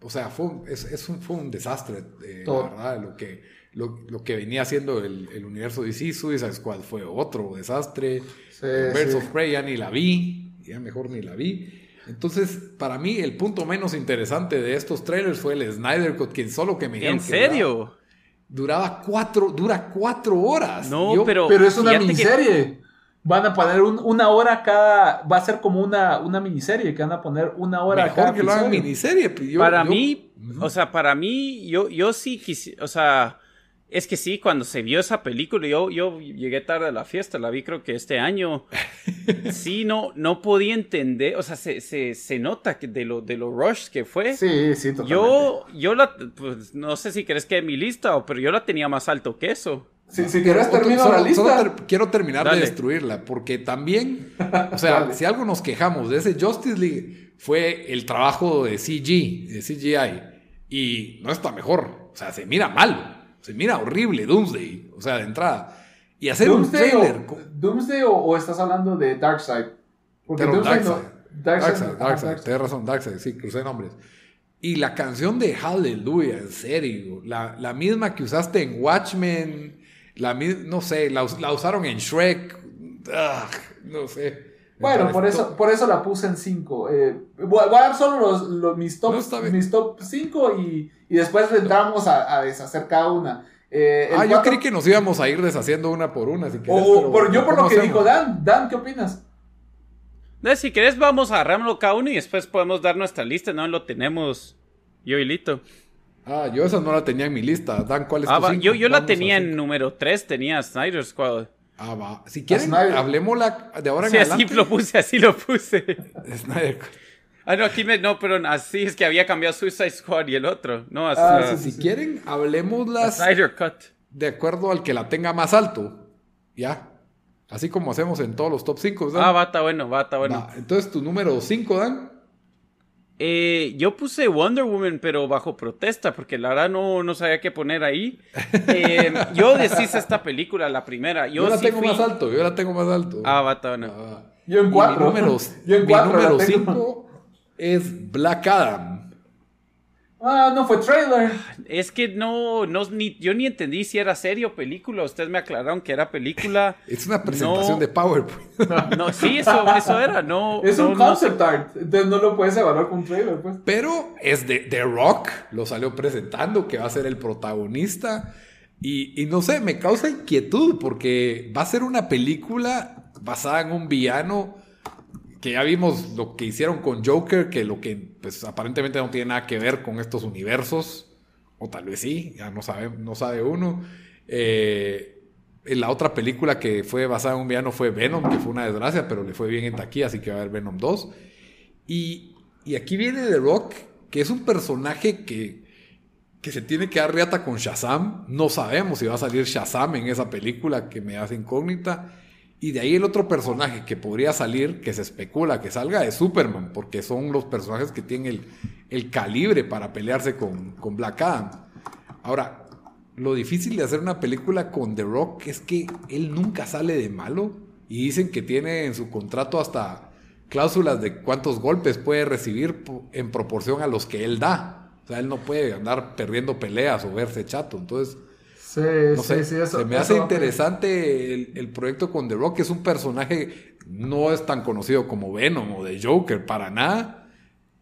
Speaker 1: o sea, fue un, es, es un, fue un desastre, eh, la verdad, lo que, lo, lo que venía haciendo el, el universo DC. Suicide Squad fue otro desastre.
Speaker 3: Sí,
Speaker 1: Birds
Speaker 3: sí.
Speaker 1: of Prey ya ni la vi, ya mejor ni la vi. Entonces, para mí, el punto menos interesante de estos trailers fue el Snyder Cut, que solo que me dijeron
Speaker 2: ¿En
Speaker 1: que
Speaker 2: serio?
Speaker 1: Duraba, duraba cuatro, dura cuatro horas.
Speaker 2: No,
Speaker 1: Yo-
Speaker 2: pero.
Speaker 3: Pero es una
Speaker 2: que-
Speaker 3: miniserie. Van a poner un- una hora cada. Va a ser como una, una miniserie que van a poner una hora
Speaker 1: Mejor
Speaker 3: cada
Speaker 1: que lo hagan
Speaker 3: episodio.
Speaker 1: miniserie. pues, yo-
Speaker 2: para
Speaker 1: yo-
Speaker 2: mí, o sea, para mí, yo, yo sí quisiera, o sea, es que sí, cuando se vio esa película, yo, yo llegué tarde a la fiesta, la vi creo que este año, sí, no, no podía entender, o sea, se, se, se nota que de lo, de lo rush que fue.
Speaker 3: Sí, sí, totalmente.
Speaker 2: Yo, yo la, pues, no sé si crees que mi lista, o- pero yo la tenía más alto que eso.
Speaker 3: Si, si quieres,
Speaker 1: Otro-
Speaker 3: termino
Speaker 1: solo-
Speaker 3: la lista.
Speaker 1: solo ter- quiero terminar
Speaker 2: Dale.
Speaker 1: de destruirla, porque también, o sea, si algo nos quejamos de ese Justice League fue el trabajo de CG, de CGI, y no está mejor, o sea, se mira mal, se mira horrible Doomsday, o sea, de entrada. Y hacer un trailer
Speaker 3: o, Doomsday o, o estás hablando de Darkseid? Porque
Speaker 1: Pero
Speaker 3: Doomsday no-
Speaker 1: Darkseid.
Speaker 3: Darkseid,
Speaker 1: Darkseid, Darkseid,
Speaker 3: Darkseid.
Speaker 1: tienes razón, Darkseid, sí, crucé nombres. Y la canción de Hallelujah, en serio, la, la misma que usaste en Watchmen, la no sé, la, us- la usaron en Shrek, ah, no sé.
Speaker 3: Bueno, por eso, por eso la puse en 5. voy, voy a dar solo los, los- mis top
Speaker 1: No,
Speaker 3: mis top 5 y, y después entramos a, a deshacer cada una. Eh,
Speaker 1: Ah, yo creí que nos íbamos a ir deshaciendo una por una. Si
Speaker 3: o-
Speaker 1: querés,
Speaker 3: o
Speaker 1: pero
Speaker 3: por, yo por lo
Speaker 1: ¿cómo
Speaker 3: que
Speaker 1: hacemos?
Speaker 3: dijo Dan. Dan, ¿qué opinas?
Speaker 2: Eh, Si querés, vamos a agarrarlo cada uno y después podemos dar nuestra lista, ¿no? Lo tenemos yo y Lito.
Speaker 1: Ah, yo esa no la tenía en mi lista. Dan, ¿cuál es
Speaker 2: Ah,
Speaker 1: tu
Speaker 2: yo, yo la tenía en número 3, tenía Snyder Squad.
Speaker 1: Ah, va. Si quieren,
Speaker 3: Snyder.
Speaker 1: hablemos de ahora en
Speaker 2: Sí, así lo puse, así lo puse.
Speaker 1: Snyder.
Speaker 2: Ah, no, aquí me, no, pero así es que había cambiado Suicide Squad y el otro. No, así.
Speaker 3: Ah, sí,
Speaker 1: Si quieren, hablemos las
Speaker 2: Snyder Cut.
Speaker 1: de acuerdo al que la tenga más alto. Ya. Así como hacemos en todos los top 5.
Speaker 2: Ah, va, está bueno, va, está bueno.
Speaker 1: Entonces, tu número 5, Dan.
Speaker 2: Eh, yo puse Wonder Woman, pero bajo protesta, porque la verdad no, no sabía qué poner ahí. Eh, yo deshice esta película, la primera. Yo,
Speaker 1: Yo, la
Speaker 2: sí
Speaker 1: tengo
Speaker 2: fui-
Speaker 1: más alto. Yo la tengo más alto.
Speaker 2: Ah, va, está bueno.
Speaker 1: Ah.
Speaker 3: Yo en
Speaker 1: Y
Speaker 3: 4.
Speaker 1: Mi número,
Speaker 3: Yo en
Speaker 1: mi
Speaker 3: 4
Speaker 1: número
Speaker 3: la tengo.
Speaker 1: 5 es Black Adam.
Speaker 3: Ah, no fue trailer.
Speaker 2: Es que no, no, ni, yo ni entendí si era serie o película. Ustedes me aclararon que era película.
Speaker 1: Es una presentación
Speaker 2: No.
Speaker 1: de PowerPoint.
Speaker 2: No, sí, eso, eso era. No,
Speaker 3: Es
Speaker 2: no,
Speaker 3: un
Speaker 2: no
Speaker 3: concept art. Entonces no lo puedes evaluar con un trailer, pues.
Speaker 1: Pero es de The Rock, lo salió presentando, que va a ser el protagonista. Y, y no sé, me causa inquietud porque va a ser una película basada en un villano que ya vimos lo que hicieron con Joker, que lo que pues aparentemente no tiene nada que ver con estos universos, o tal vez sí, ya no sabe, no sabe uno. Eh, en la otra película que fue basada en un villano fue Venom, que fue una desgracia, pero le fue bien en taquilla, así que va a haber Venom 2. Y, y aquí viene The Rock, que es un personaje que, que se tiene que dar riata con Shazam. No sabemos si va a salir Shazam en esa película que me hace incógnita. Y de ahí el otro personaje que podría salir, que se especula que salga, es Superman, porque son los personajes que tienen el, el calibre para pelearse con, con Black Adam. Ahora, lo difícil de hacer una película con The Rock es que él nunca sale de malo. Y dicen que tiene en su contrato hasta cláusulas de cuántos golpes puede recibir en proporción a los que él da. O sea, él no puede andar perdiendo peleas o verse chato. Entonces,
Speaker 3: Sí,
Speaker 1: no
Speaker 3: sí,
Speaker 1: sé,
Speaker 3: sí, eso.
Speaker 1: se me
Speaker 3: eso
Speaker 1: hace interesante el, el proyecto con The Rock, que es un personaje no es tan conocido como Venom o The Joker, para nada.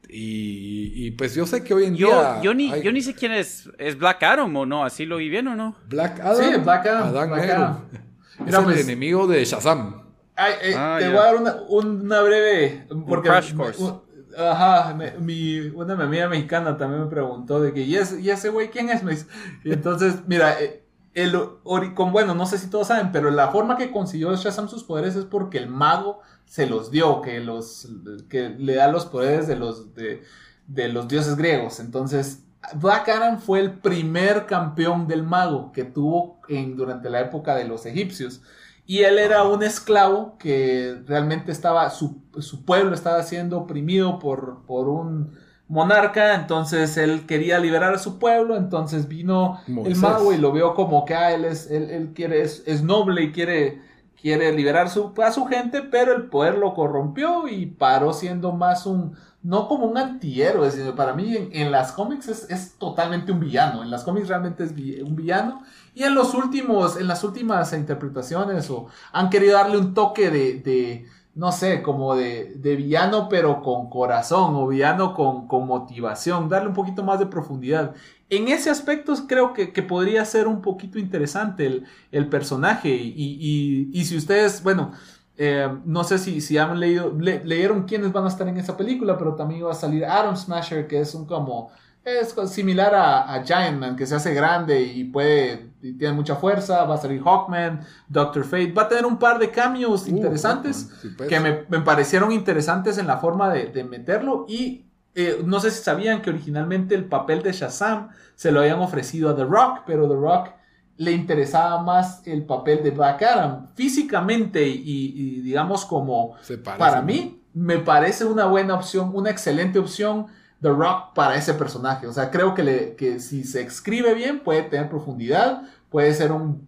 Speaker 1: Y, y pues yo sé que hoy en
Speaker 2: Yo,
Speaker 1: día.
Speaker 2: yo, ni,
Speaker 1: hay
Speaker 2: yo ni sé quién es. ¿Es Black Adam o no? ¿Así lo vi bien o no?
Speaker 1: Black Adam.
Speaker 3: Sí, Black Adam,
Speaker 1: Adán
Speaker 3: Black. Adam.
Speaker 1: Es
Speaker 3: Mira,
Speaker 1: el
Speaker 3: pues-
Speaker 1: enemigo de Shazam.
Speaker 3: Ay, eh,
Speaker 2: Ah,
Speaker 3: te voy a dar una, una breve. Porque
Speaker 2: crash course.
Speaker 3: un- ajá, me- mi, una amiga mexicana también me preguntó de que, ¿y ese, y ese güey quién es? Y entonces, mira, eh, el, ori- con, bueno, no sé si todos saben, pero la forma que consiguió Shazam sus poderes es porque el mago se los dio, que, los, que le da los poderes de los, de, de los dioses griegos. Entonces, Black Adam fue el primer campeón del mago que tuvo en, durante la época de los egipcios. Y él era un esclavo que realmente estaba, su, su pueblo estaba siendo oprimido por, por un monarca, entonces él quería liberar a su pueblo, entonces vino el mago y lo vio como que ah, él, es, él, él quiere, es, es noble y quiere, quiere liberar su, a su gente, pero el poder lo corrompió y paró siendo más un, no como un antihéroe, sino para mí en, en las cómics es, es totalmente un villano, en las cómics realmente es vi- un villano y en los últimos, en las últimas interpretaciones o han querido darle un toque de, de no sé, como de, de villano pero con corazón o villano con, con motivación, darle un poquito más de profundidad. En ese aspecto creo que, que podría ser un poquito interesante el, el personaje y, y- y si ustedes, bueno, eh, no sé si, si han leído, le- leyeron quiénes van a estar en esa película, pero también va a salir Adam Smasher, que es un como, es similar a, a Giant Man, que se hace grande y puede, y tiene mucha fuerza, va a salir Hawkman, Doctor Fate, va a tener un par de cameos
Speaker 1: Uh,
Speaker 3: interesantes
Speaker 1: sí,
Speaker 3: que me, me parecieron interesantes en la forma de, de meterlo y eh, no sé si sabían que originalmente el papel de Shazam se lo habían ofrecido a The Rock, pero The Rock le interesaba más el papel de Black Adam físicamente y, y digamos como
Speaker 1: parece,
Speaker 3: para
Speaker 1: ¿no?
Speaker 3: mí me parece una buena opción, una excelente opción The Rock para ese personaje. O sea, creo que, le, que si se escribe bien puede tener profundidad, puede ser un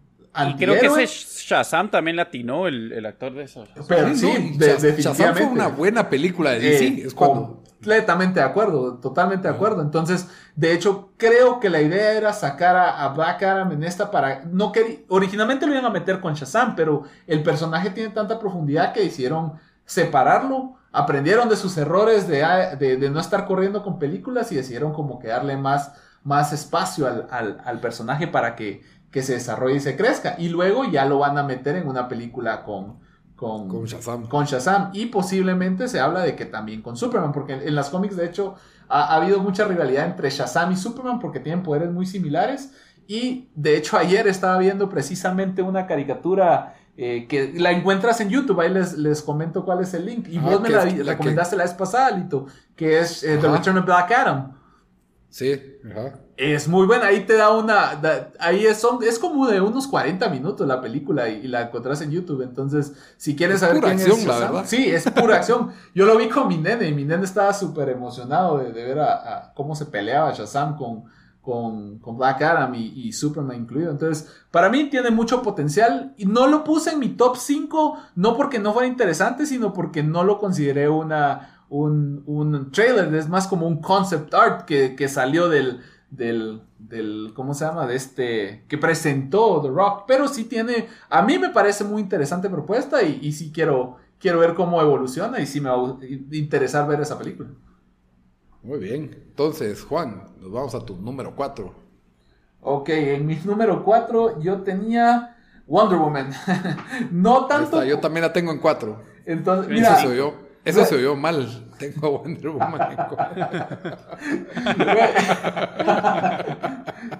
Speaker 2: Y creo que ese Shazam también latinó el, el actor de eso.
Speaker 3: Pero sí,
Speaker 1: no,
Speaker 3: de-
Speaker 1: Shaz- Shazam fue una buena película de DC.
Speaker 3: Eh,
Speaker 1: es cuando.
Speaker 3: Completamente de acuerdo, totalmente de acuerdo. Entonces, de hecho, creo que la idea era sacar a, a Black Adam en esta para. No querí- originalmente lo iban a meter con Shazam, pero el personaje tiene tanta profundidad que hicieron separarlo. Aprendieron de sus errores de, de- de no estar corriendo con películas y decidieron como que darle más, más espacio al, al- al personaje para que, que se desarrolle y se crezca. Y luego ya lo van a meter en una película con, con,
Speaker 1: Con Shazam.
Speaker 3: con Shazam. Y posiblemente se habla de que también con Superman, porque en, en las cómics de hecho ha, ha habido mucha rivalidad entre Shazam y Superman porque tienen poderes muy similares. Y de hecho ayer estaba viendo precisamente una caricatura eh, que la encuentras en YouTube, ahí les, les comento cuál es el link. Y
Speaker 1: Ah,
Speaker 3: vos me la, la
Speaker 1: que-
Speaker 3: recomendaste la vez pasada, Lito, que es eh, The. Return of Black Adam.
Speaker 1: Sí, ajá.
Speaker 3: Es muy buena, ahí te da una, da- ahí es, son, es como de unos 40 minutos la película y, y la encontrás en YouTube, entonces si quieres
Speaker 1: Es
Speaker 3: saber
Speaker 1: pura
Speaker 3: quién
Speaker 1: acción,
Speaker 3: es
Speaker 1: la verdad.
Speaker 3: sí, es pura acción. Yo lo vi con mi nene y mi nene estaba súper emocionado de, de ver a, a cómo se peleaba Shazam con, con, Black Adam y, y Superman incluido. Entonces, para mí tiene mucho potencial y no lo puse en mi top 5, no porque no fuera interesante, sino porque no lo consideré una, un, un trailer, es más como un concept art que, que salió del, del, del, ¿cómo se llama? De este, que presentó The Rock, pero sí tiene, a mí me parece muy interesante propuesta y, y sí quiero, quiero ver cómo evoluciona y sí me va a interesar ver esa película.
Speaker 1: Muy bien. Entonces, Juan, nos vamos a tu número 4.
Speaker 3: Ok, en mi número 4 yo tenía Wonder Woman. no tanto.
Speaker 1: Yo también la tengo en 4.
Speaker 3: Entonces,
Speaker 1: Eso
Speaker 3: mira,
Speaker 1: se oyó, eso se oyó mal. Tengo a Wonder Woman en 4.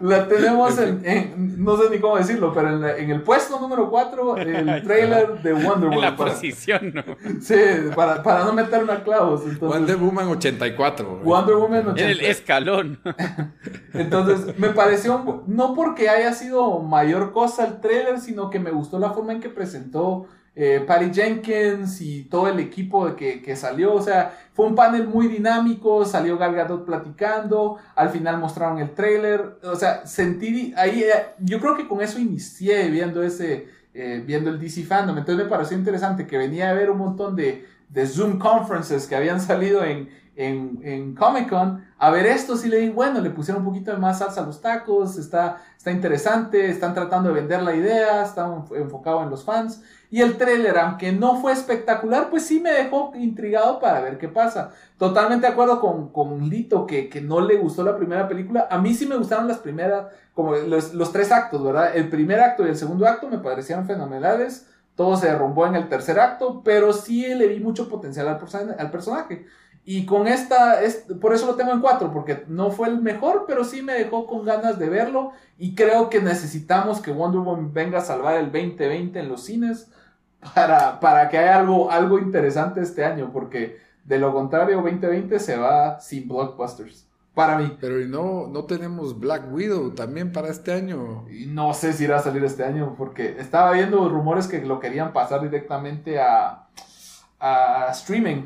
Speaker 3: la tenemos en, en- no sé ni cómo decirlo, pero en, la- en el puesto número 4, el trailer de Wonder
Speaker 2: En la
Speaker 3: Woman. Para,
Speaker 2: posición, ¿no?
Speaker 3: sí, para, para no meterme a clavos. Entonces,
Speaker 1: Wonder Woman 84.
Speaker 3: Wonder Woman
Speaker 2: En el
Speaker 3: 80.
Speaker 2: escalón.
Speaker 3: Entonces, me pareció, no porque haya sido mayor cosa el trailer, sino que me gustó la forma en que presentó eh, Patty Jenkins y todo el equipo que, que salió. O sea, fue un panel muy dinámico, salió Gal Gadot platicando, al final mostraron el trailer. O sea, sentí ahí, eh, yo creo que con eso inicié viendo ese, eh, viendo el DC Fandom. Entonces me pareció interesante que venía a ver un montón de, de Zoom conferences que habían salido en, en, en Comic Con a ver esto, sí le di, bueno, le pusieron un poquito de más salsa a los tacos, está, está interesante, están tratando de vender la idea, están enfocado en los fans. Y el trailer, aunque no fue espectacular, pues sí me dejó intrigado para ver qué pasa. Totalmente de acuerdo con, con Lito, que, que no le gustó la primera película. A mí sí me gustaron las primeras, como los, los tres actos, ¿verdad? El primer acto y el segundo acto me parecieron fenomenales. Todo se derrumbó en el tercer acto, pero sí le vi mucho potencial al, al personaje. Y con esta, es, por eso lo tengo en cuatro, porque no fue el mejor, pero sí me dejó con ganas de verlo. Y creo que necesitamos que Wonder Woman venga a salvar el 2020 en los cines para, para que haya algo, algo interesante este año, porque de lo contrario, 2020 se va sin blockbusters. Para mí.
Speaker 1: Pero ¿y no, no tenemos Black Widow también para este año?
Speaker 3: Y no sé si irá a salir este año, porque estaba viendo rumores que lo querían pasar directamente a, a streaming.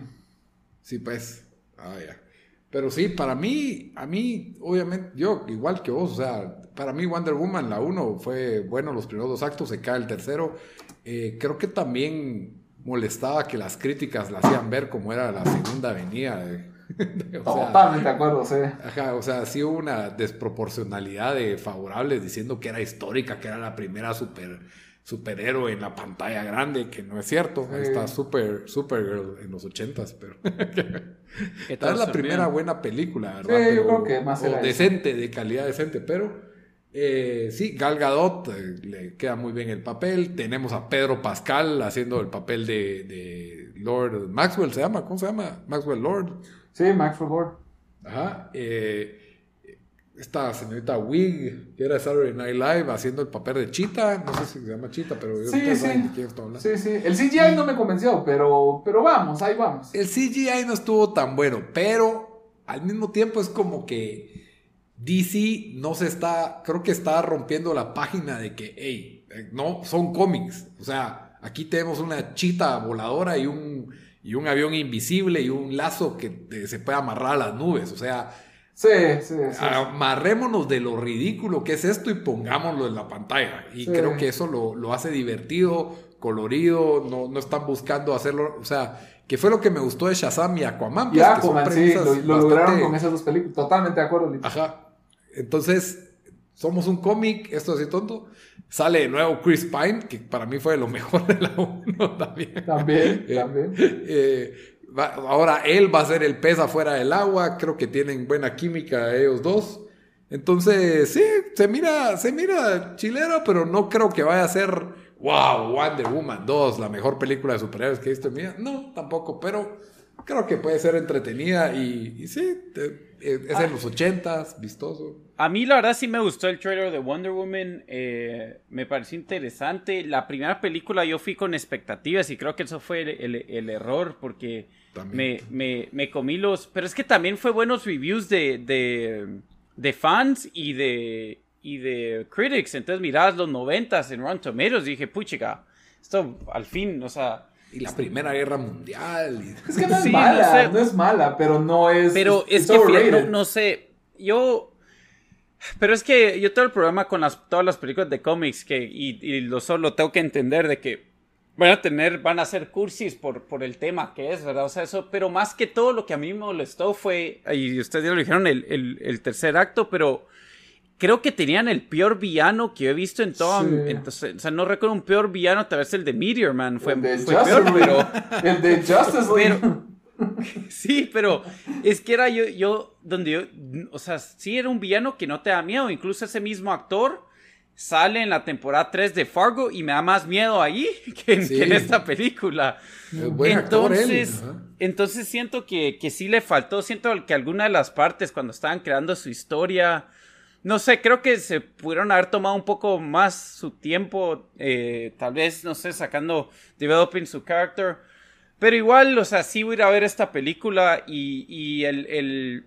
Speaker 1: Sí, pues. Ah, ya. Pero sí, para mí, a mí, obviamente, yo igual que vos, o sea, para mí Wonder Woman, la 1 fue bueno los primeros dos actos, se cae el tercero. Eh, creo que también molestaba que las críticas la hacían ver como era la segunda avenida. De,
Speaker 3: Totalmente de acuerdo, sí.
Speaker 1: Ajá, o sea, sí hubo una desproporcionalidad de favorables diciendo que era histórica, que era la primera super superhéroe en la pantalla grande, que no es cierto. Está super, Supergirl en los ochentas, pero. Esta es la primera buena película, ¿verdad?
Speaker 3: Sí, yo creo que más
Speaker 1: era decente, de calidad decente, pero. Eh, sí, Gal Gadot eh, le queda muy bien el papel. Tenemos a Pedro Pascal haciendo el papel de, de Lord Maxwell, ¿se llama? ¿Cómo se llama? Maxwell Lord.
Speaker 3: Sí, Maxwell Lord.
Speaker 1: Ajá. Eh, esta señorita Wig, que era Saturday Night Live, haciendo el papel de Chita. No sé si se llama Chita, pero yo
Speaker 3: sí, sí. de quién estoy Sí, sí. El CGI no me convenció, pero, pero vamos, ahí vamos.
Speaker 1: El CGI no estuvo tan bueno, pero al mismo tiempo es como que DC no se está, creo que está rompiendo la página de que, hey, eh, no, son cómics. O sea, aquí tenemos una chita voladora y un, y un avión invisible y un lazo que se puede amarrar a las nubes. O sea,
Speaker 3: Sí, sí, sí.
Speaker 1: Amarrémonos de lo ridículo que es esto y pongámoslo en la pantalla. Y creo que eso lo, hace divertido, colorido, no, no, están buscando hacerlo, o sea, que fue lo que me gustó de Shazam y Aquaman.
Speaker 3: Pues, Aquaman, sí, lo, lograron con esas dos películas, totalmente de acuerdo.
Speaker 1: Ajá. Entonces, somos un cómic, esto así tonto. Sale de nuevo Chris Pine, que para mí fue lo mejor de la 1 también.
Speaker 3: También, eh, también.
Speaker 1: Eh, ahora él va a ser el pez afuera del agua, creo que tienen buena química ellos dos. Entonces, sí, se mira, se mira chilero, pero no creo que vaya a ser, wow, Wonder Woman 2, la mejor película de superhéroes que he visto en mi vida. No, tampoco, pero creo que puede ser entretenida y, sí, es en ah. los ochentas, vistoso.
Speaker 2: A mí la verdad sí me gustó el trailer de Wonder Woman, eh, me pareció interesante. La primera película yo fui con expectativas y creo que eso fue el error porque me, me, me, comí los. Pero es que también fue buenos reviews de, de, de fans y de, y de critics. Entonces mirabas los noventas en Rotten Tomatoes y dije, puchica, esto al fin, o sea.
Speaker 1: Y la Primera Guerra Mundial.
Speaker 3: Es que no es mala, no, es mala, pero no es.
Speaker 2: Pero es que, no, sé, yo. Pero es que yo tengo el problema con las, todas las películas de cómics que, y, y lo solo tengo que entender de que van a tener, van a ser cursis por, por el tema que es, ¿verdad? O sea, eso, pero más que todo lo que a mí me molestó fue, y ustedes ya lo dijeron, el, el, tercer acto, pero creo que tenían el peor villano que he visto en todo. Entonces, o sea, no recuerdo un peor villano, tal vez el de Meteor Man fue, fue peor, pero.
Speaker 3: El de Justice League.
Speaker 2: sí, pero es que era yo, yo, donde yo, o sea, sí era un villano que no te da miedo, incluso ese mismo actor sale en la temporada 3 de Fargo y me da más miedo ahí que en, esta película. Entonces, entonces siento que, que sí le faltó, siento que alguna de las partes cuando estaban creando su historia, no sé, creo que se pudieron haber tomado un poco más su tiempo, eh, tal vez, no sé, sacando, developing su character. Pero igual, o sea, sí voy a ir a ver esta película y, y el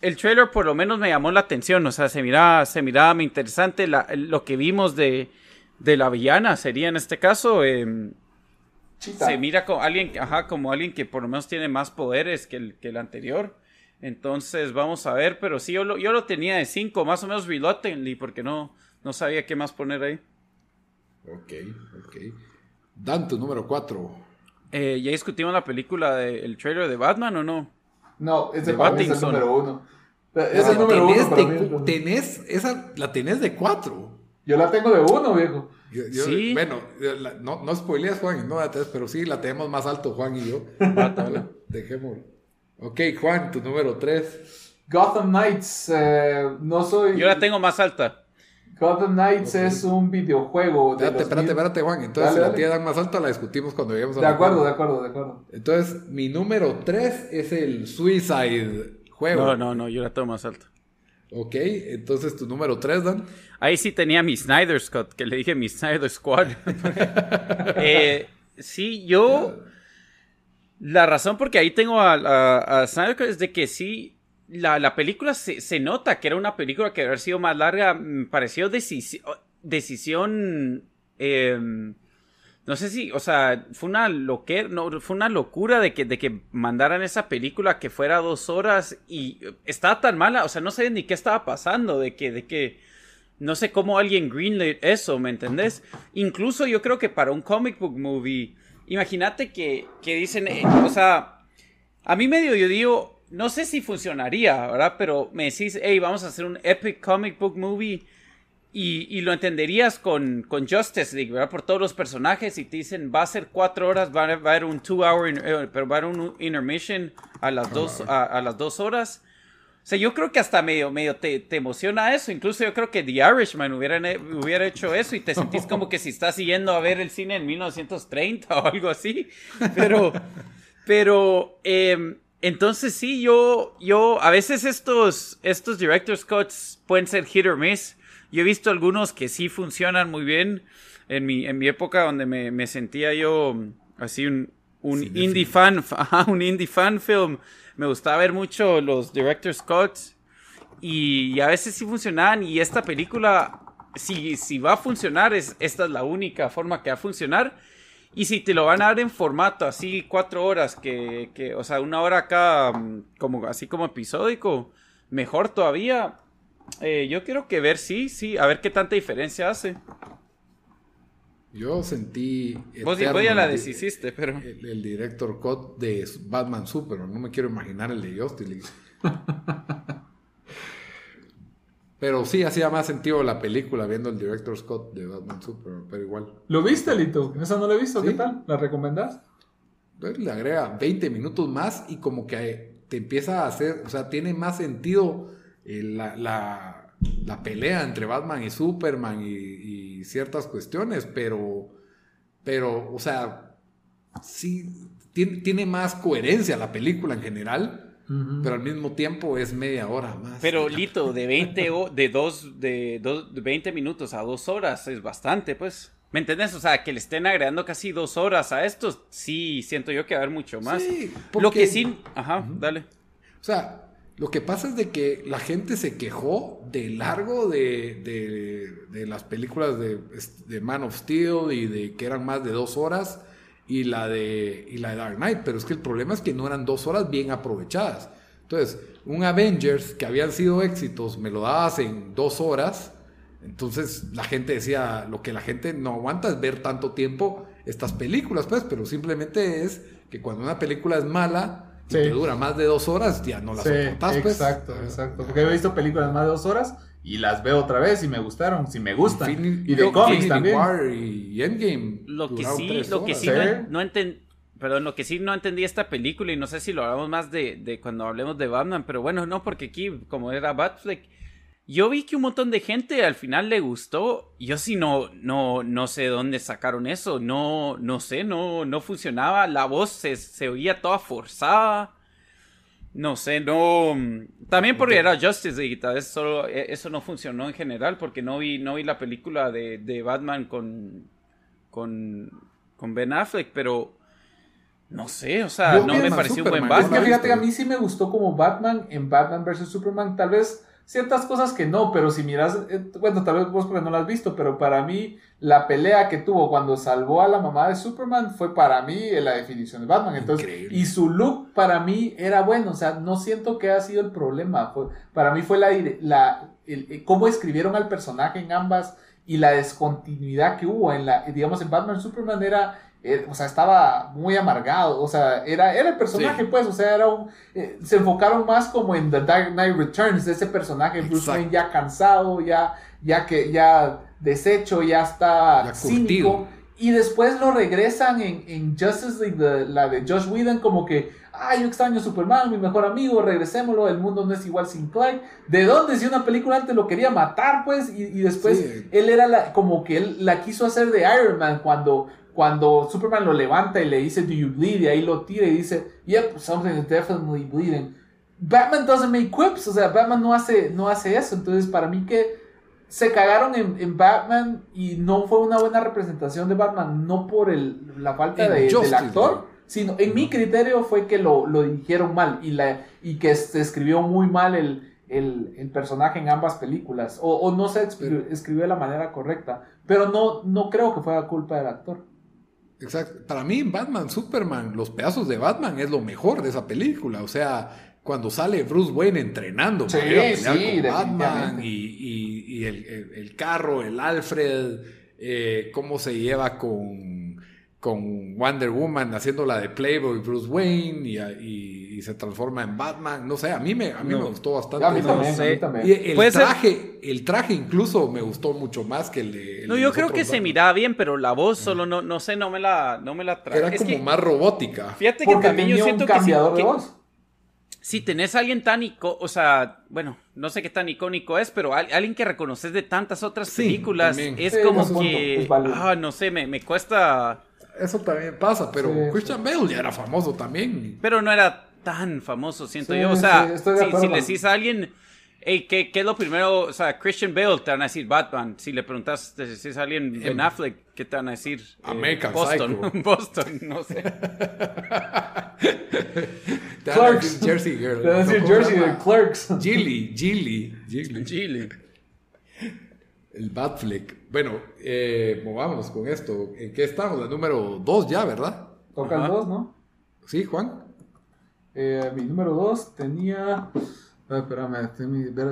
Speaker 2: el trailer por lo menos me llamó la atención, o sea, se miraba, se miraba interesante lo que vimos de, de, la villana, sería en este caso, em, se mira como alguien, ajá, como alguien que por lo menos tiene más poderes que el, que el anterior. Entonces, vamos a ver, pero sí, yo lo, yo lo tenía de 5, más o menos reluctantly, porque no, no sabía qué más poner ahí.
Speaker 1: Ok, ok. Dan, tu número 4.
Speaker 2: Eh, ¿Ya discutimos la película del trailer de Batman o no?
Speaker 3: No, ese
Speaker 2: De
Speaker 3: es el número uno.
Speaker 1: O
Speaker 3: Es
Speaker 1: sea,
Speaker 3: el número
Speaker 1: de
Speaker 3: mí.
Speaker 1: cu-
Speaker 3: entonces.
Speaker 1: tenés esa, la tenés de cuatro.
Speaker 3: Yo la tengo de uno, viejo.
Speaker 1: Yo- yo-
Speaker 2: Sí.
Speaker 1: Bueno, la- no, no spoileas, Juan, no la tenés, pero sí la tenemos más alto, Juan y yo. Dejémoslo. Ok, Juan, tu número tres.
Speaker 3: Gotham Knights, eh, no soy.
Speaker 2: Yo la tengo más alta.
Speaker 3: Gotham Knights es un videojuego. De
Speaker 1: Espérate, espérate,
Speaker 3: mil-
Speaker 1: espérate, Juan. Entonces,
Speaker 3: Dale,
Speaker 1: si la tía dan más alta, la discutimos cuando lleguemos a
Speaker 3: De acuerdo, de acuerdo, de acuerdo.
Speaker 1: Entonces, mi número 3 es el Suicide juego.
Speaker 2: No, no, no, yo la tengo más alta.
Speaker 1: Ok, entonces tu número 3, Dan.
Speaker 2: Ahí sí tenía mi Snyder Scott, que le dije mi Snyder Squad. Eh, sí, yo. La razón porque ahí tengo a, a- a Snyder es de que sí. La, la película se, se nota que era una película que haber sido más larga. Pareció decisi- decisión. em, no sé si, o sea, fue una no, fue una locura de que, de que mandaran esa película que fuera dos horas y estaba tan mala, o sea, no sé ni qué estaba pasando, de que, de que, no sé cómo alguien greenlit eso, ¿me entendés? Incluso yo creo que para un comic book movie, imagínate que, que dicen, eh, o sea, a mí medio yo digo, no sé si funcionaría, ¿verdad? Pero me decís, hey, vamos a hacer un epic comic book movie. Y, y lo entenderías con, con Justice League, ¿verdad? Por todos los personajes y te dicen, va a ser cuatro horas, va a, va a haber un two hour, in- eh, pero va a haber un intermission a las dos, a, a las dos horas. O sea, yo creo que hasta medio, medio te, te emociona eso. Incluso yo creo que The Irishman hubieran, he- hubiera hecho eso y te sentís como que si estás yendo a ver el cine en 1930 o algo así. Pero, pero, em, entonces sí, yo, yo, a veces estos, estos director's cuts pueden ser hit or miss. Yo he visto algunos que sí funcionan muy bien. En mi, en mi época donde me, me sentía yo así un, un indie fan, ajá, un indie fan film. Me gustaba ver mucho los director's cuts y a veces sí funcionaban y esta película, si, si va a funcionar, es, esta es la única forma que va a funcionar. Y si te lo van a dar en formato así cuatro horas, que, que o sea, una hora acá, mm, como, así como episódico, mejor todavía. Eh, yo quiero que ver, sí, sí, a ver qué tanta diferencia hace.
Speaker 1: Yo sentí.
Speaker 2: Vos,
Speaker 1: eterno
Speaker 2: vos ya la deshiciste, pero...
Speaker 1: El, el director cut de Batman Superman. No me quiero imaginar el de Justice League. pero sí hacía más sentido la película viendo el director Scott de Batman Superman. Pero igual.
Speaker 3: ¿Lo viste, Lito? Esa no la he visto, ¿qué
Speaker 1: Sí.
Speaker 3: tal? ¿La recomendás?
Speaker 1: Le agrega 20 minutos más y como que te empieza a hacer, o sea, tiene más sentido eh, la, la- la pelea entre Batman y Superman y, y ciertas cuestiones, pero, pero, o sea, sí, tiene, tiene más coherencia la película en general, pero al mismo tiempo es media hora más.
Speaker 2: Pero Lito, de 20, o- de dos, de dos, de 20 minutos a dos horas es bastante, pues. ¿Me entendés? O sea, que le estén agregando casi dos horas a esto, sí, siento yo que va a haber mucho más.
Speaker 1: Sí,
Speaker 2: Lo que sí, ajá, dale.
Speaker 1: O sea, lo que pasa es de que la gente se quejó de largo de, de- las películas de, de Man of Steel y de que eran más de dos horas y la de y la de Dark Knight, pero es que el problema es que no eran dos horas bien aprovechadas. Entonces, un Avengers que habían sido éxitos, me lo dabas en dos horas. Entonces la gente decía, lo que la gente no aguanta es ver tanto tiempo estas películas, pues, pero simplemente es que cuando una película es mala y
Speaker 3: Sí.
Speaker 1: te dura más de dos horas, ya no la
Speaker 3: Sí,
Speaker 1: soportas, pues.
Speaker 3: exacto, exacto. Porque he visto películas más de dos horas y las veo otra vez y me gustaron, si me gustan.
Speaker 1: Infinity-
Speaker 3: y de cómics también.
Speaker 1: War y Endgame.
Speaker 2: Lo que sí, lo que sí
Speaker 3: Sí.
Speaker 2: no, no enten- perdón, lo que sí no entendí esta película y no sé si lo hablamos más de, de cuando hablemos de Batman, pero bueno, no, porque aquí, como era Batfleck, yo vi que un montón de gente al final le gustó. Yo sí no, no, no sé dónde sacaron eso. No, no sé, no, no funcionaba. La voz se, se oía toda forzada. No sé, no. También porque era Justice League, tal vez solo eh, eso no funcionó en general, porque no vi, no vi la película de, de Batman con, con, con Ben Affleck, pero no sé, o sea,
Speaker 1: Yo
Speaker 2: no me
Speaker 1: Batman
Speaker 2: pareció un buen
Speaker 1: Superman,
Speaker 3: Es
Speaker 2: Batman.
Speaker 3: que fíjate que a mí sí me gustó como Batman en Batman vs. Superman. Tal vez ciertas cosas que no, pero si miras, eh, bueno, tal vez vos porque no la has visto, pero para mí la pelea que tuvo cuando salvó a la mamá de Superman fue para mí la definición de Batman. Entonces,
Speaker 1: Increíble.
Speaker 3: y su look para mí era bueno, o sea, no siento que ha sido el problema. Para mí fue la, la el- cómo escribieron al personaje en ambas y la descontinuidad que hubo en la, digamos, en Batman Superman era eh, o sea, estaba muy amargado, o sea, era, era el personaje, pues, o sea, era un, eh, se enfocaron más como en The Dark Knight Returns, ese personaje, Bruce Wayne ya cansado, ya, ya que, ya deshecho, ya está cínico, y después lo regresan en, en Justice League, la de Josh Whedon, como que, ay, yo extraño a Superman, mi mejor amigo, regresémoslo, el mundo no es igual sin Clyde. ¿De dónde? Si una película antes lo quería matar, pues, y, y después él era la, como que él la quiso hacer de Iron Man cuando cuando Superman lo levanta y le dice, Do you bleed? Y ahí lo tira y dice, Yep, something is definitely bleeding. Batman doesn't make quips, o sea, Batman no hace, no hace eso. Entonces, para mí que se cagaron en, Batman y no fue una buena representación de Batman, no por el, la falta de, del actor, sino en mi criterio fue que lo, lo dirigieron mal y, la, y que se escribió muy mal el, el, el, personaje en ambas películas. O, o no se escribió, escribió, de la manera correcta. Pero no, no creo que fuera culpa del actor.
Speaker 1: Exacto. Para mí, Batman, Superman, los pedazos de Batman es lo mejor de esa película. O sea, cuando sale Bruce Wayne entrenando
Speaker 3: sí,
Speaker 1: con Batman y, el, carro, el Alfred, eh, cómo se lleva con, con Wonder Woman haciéndola de Playboy Bruce Wayne y, se transforma en Batman. No sé, a mí me, a mí me gustó bastante.
Speaker 3: A mí también,
Speaker 1: Y el traje, el traje incluso me gustó mucho más que el de...
Speaker 2: no, yo creo que se miraba bien, pero la voz solo no, no sé, no me la, no me la trae.
Speaker 1: Era como más robótica.
Speaker 2: Fíjate que también yo siento que,
Speaker 3: si, de voz.
Speaker 2: si tenés a alguien tan icónico, o sea, bueno, no sé qué tan icónico es, pero alguien que reconoces de tantas otras películas, es como que, ah, no sé, me, me cuesta
Speaker 1: eso también pasa, pero Christian Bale ya era famoso también.
Speaker 2: Pero no era tan famoso, siento yo. O sea, si, le decís a alguien, hey, ¿qué, ¿qué, es lo primero? O sea, Christian Bale te van a decir Batman. Si le preguntas, si decís a alguien Ben em, Affleck, ¿qué te van a decir?
Speaker 1: American
Speaker 2: Boston. Boston, no sé.
Speaker 3: Clerks.
Speaker 1: Jersey Girl.
Speaker 3: Te van a decir Jersey de Clerks.
Speaker 1: Gilly, Gilly,
Speaker 2: Gilly. Gilly.
Speaker 1: El Batfleck. Bueno, eh, movámonos con esto. ¿En qué estamos? La número 2 ya, ¿verdad?
Speaker 3: Toca el 2, ¿no?
Speaker 1: Sí, Juan.
Speaker 3: Eh, mi número 2 tenía. espérame,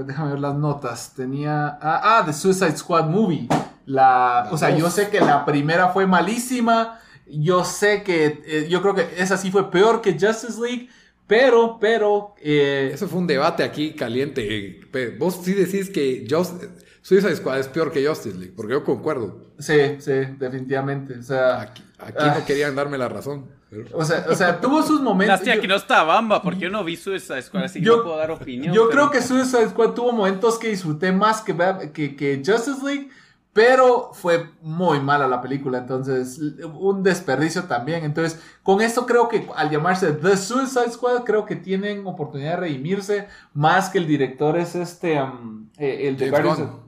Speaker 3: déjame ver las notas. Tenía. Ah, ah, The Suicide Squad Movie. La, o sea, yo sé que la primera fue malísima. Yo sé que. Eh, yo creo que esa sí fue peor que Justice League. Pero, pero. Eh,
Speaker 1: Eso fue un debate aquí caliente. Vos sí decís que Just, Suicide Squad es peor que Justice League, porque yo concuerdo.
Speaker 3: Sí, sí, definitivamente. O sea,
Speaker 1: aquí, no querían darme la razón.
Speaker 3: O, sea, o sea, tuvo sus momentos.
Speaker 2: Lástima que no está Bamba, porque yo no vi Suicide Squad, así yo, que no puedo dar opinión.
Speaker 3: Yo creo que Suicide Squad tuvo momentos que disfruté más que, que, que Justice League, pero fue muy mala la película, entonces un desperdicio también. Entonces, con esto creo que al llamarse The Suicide Squad, creo que tienen oportunidad de redimirse más que el director es este, um, eh, el de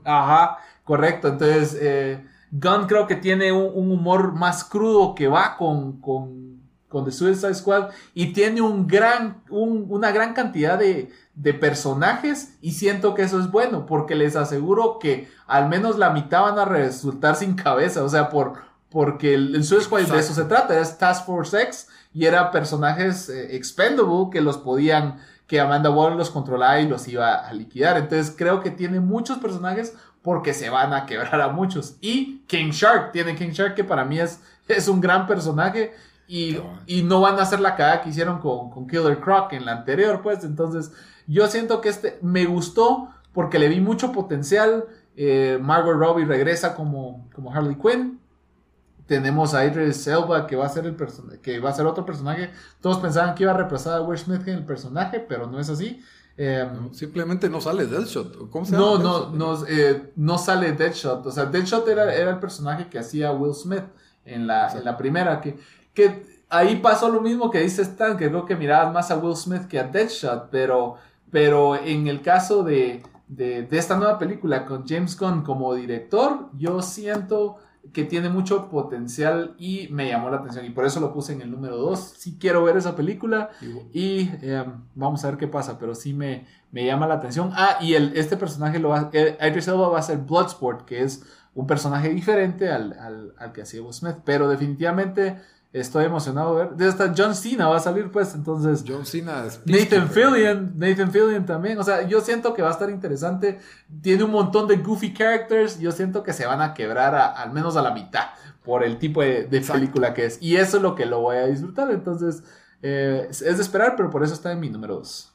Speaker 3: Ajá, correcto. Entonces, eh, Gunn creo que tiene un, humor más crudo que va con, con, con The Suicide Squad y tiene un gran, una gran cantidad de, de personajes y siento que eso es bueno porque les aseguro que al menos la mitad van a resultar sin cabeza, o sea, por, porque el, el Suicide Squad de eso se trata, es Task Force X y era personajes eh, expendable que los podían, que Amanda Waller los controlaba y los iba a liquidar, entonces creo que tiene muchos personajes porque se van a quebrar a muchos. Y King Shark, tiene King Shark que para mí es, es un gran personaje y, y no van a hacer la cagada que hicieron con, con Killer Croc en la anterior, pues. Entonces yo siento que este me gustó porque le vi mucho potencial. Eh, Margot Robbie regresa como, como Harley Quinn. Tenemos a Idris Elba que va a ser el que va a ser otro personaje. Todos pensaban que iba a reemplazar a Will Smith en el personaje, pero no es así.
Speaker 1: Em, simplemente no sale Deadshot. ¿Cómo se?
Speaker 3: No, no, no, eh, no sale Deadshot. O sea, Deadshot era, era el personaje que hacía Will Smith en la, en la primera. Que, que ahí pasó lo mismo que dice Stan, que creo que mirabas más a Will Smith que a Deadshot, pero pero en el caso de, esta nueva película con James Gunn como director, yo siento que tiene mucho potencial y me llamó la atención y por eso lo puse en el número 2. Sí quiero ver esa película y em, vamos a ver qué pasa, pero sí me, me llama la atención. Ah, y el, este personaje lo va, eh, Idris Elba va a ser Bloodsport, que es un personaje diferente al, al, al que hacía Will Smith, pero definitivamente Estoy emocionado de ver. De hasta John Cena va a salir, pues, entonces.
Speaker 1: John Cena es
Speaker 3: Nathan Fillion, Nathan Fillion también. O sea, yo siento que va a estar interesante. Tiene un montón de goofy characters. Yo siento que se van a quebrar al menos a la mitad por el tipo de, película que es. Y eso es lo que lo voy a disfrutar. Entonces, eh, es de esperar, pero por eso está en mi número 2.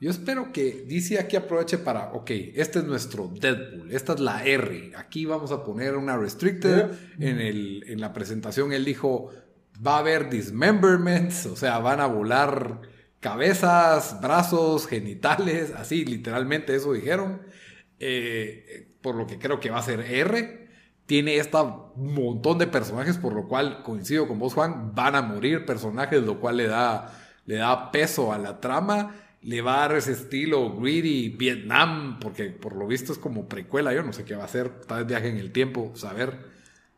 Speaker 1: Yo espero que DC aquí aproveche para, ok, este es nuestro Deadpool, esta es la R, aquí vamos a poner una restricted. En, el, en la presentación él dijo, va a haber dismemberments, o sea, van a volar cabezas, brazos, genitales, así literalmente eso dijeron. Eh, por lo que creo que va a ser R. Tiene este montón de personajes, por lo cual coincido con vos, Juan, van a morir personajes, lo cual le da, le da peso a la trama le va a dar ese estilo greedy Vietnam, porque por lo visto es como precuela, yo no sé qué va a hacer, tal vez viaje en el tiempo, saber,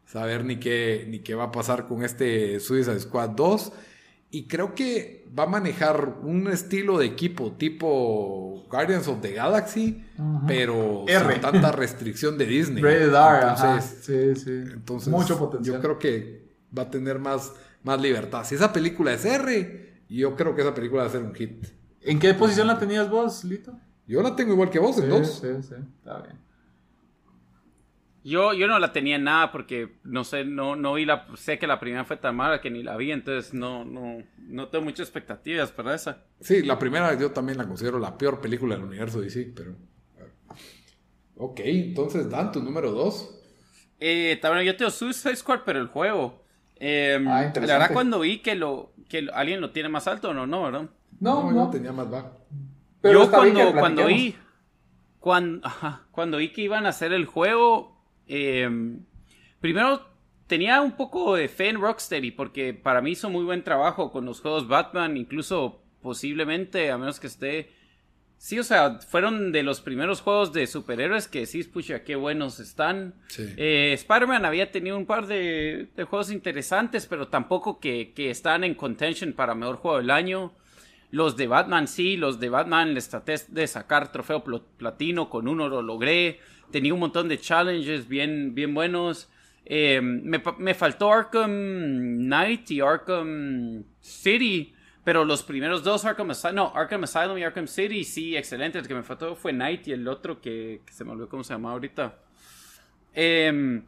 Speaker 1: saber ni qué, ni qué va a pasar con este Suicide Squad 2. Y creo que va a manejar un estilo de equipo tipo Guardians of the Galaxy, pero sin tanta restricción de Disney.
Speaker 3: entonces, sí, sí.
Speaker 1: entonces, mucho potencial. Yo creo que va a tener más, más libertad. Si esa película es R, yo creo que esa película va a ser un hit.
Speaker 3: ¿En qué posición la tenías vos, Lito?
Speaker 1: Yo la tengo igual que vos, en dos.
Speaker 3: Sí, sí, está bien.
Speaker 2: Yo, yo no la tenía en nada porque no sé, no, no vi la, sé que la primera fue tan mala que ni la vi, entonces no, no, no tengo muchas expectativas para esa.
Speaker 1: Sí, la primera yo también la considero la peor película del universo DC, pero. Ok, entonces Dan, tu número dos.
Speaker 2: Eh, también yo tengo Suicide Squad, pero el juego. Eh, la verdad cuando vi que lo, que alguien lo tiene más alto, no, no, ¿verdad?
Speaker 3: No, no,
Speaker 1: tenía más bajo.
Speaker 2: Yo cuando, cuando vi cuando, cuando vi que iban a hacer el juego, em, primero tenía un poco de fe en Rocksteady porque para mí hizo muy buen trabajo con los juegos Batman, incluso posiblemente, a menos que esté... Sí, o sea, fueron de los primeros juegos de superhéroes que sí, pucha, qué buenos están. Eh, Spider-Man había tenido un par de, juegos interesantes, pero tampoco que, que están en contention para mejor juego del año. Los de Batman sí, los de Batman les traté de sacar trofeo platino, con uno lo logré. Tenía un montón de challenges bien, bien buenos. Eh, me, faltó Arkham Knight y Arkham City, pero los primeros dos Arkham Asylum, no, Arkham Asylum y Arkham City, sí, excelente. El que me faltó fue Knight y el otro que, se me olvidó cómo se llama ahorita. Em,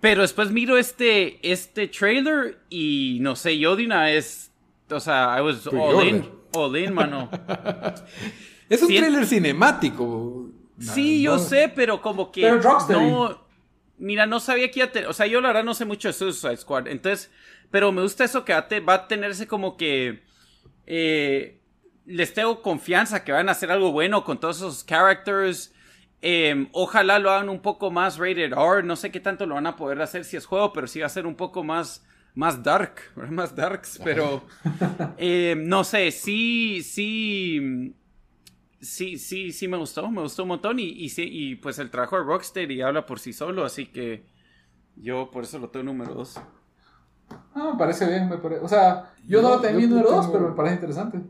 Speaker 2: pero después miro este, este trailer y no sé, yo de vez, o sea, I was all in mano.
Speaker 1: es un trailer cinemático.
Speaker 2: Sí, yo sé, pero como que. no. Mira, no sabía que iba a tener. O sea, yo la verdad no sé mucho de Suicide Squad. Entonces. Pero me gusta eso que va a tenerse como que. Eh, les tengo confianza que van a hacer algo bueno con todos esos characters. Em, ojalá lo hagan un poco más rated R. No sé qué tanto lo van a poder hacer si es juego, pero sí va a ser un poco más más dark, más darks, pero eh, no sé, sí, sí, sí, sí, sí me gustó, me gustó un montón y, y, y pues el trabajo de Rocksteady habla por sí solo, así que yo por eso lo tengo número dos.
Speaker 3: Ah, me parece bien, me parece, o sea, yo, no lo tenía en número dos, pero me parece interesante.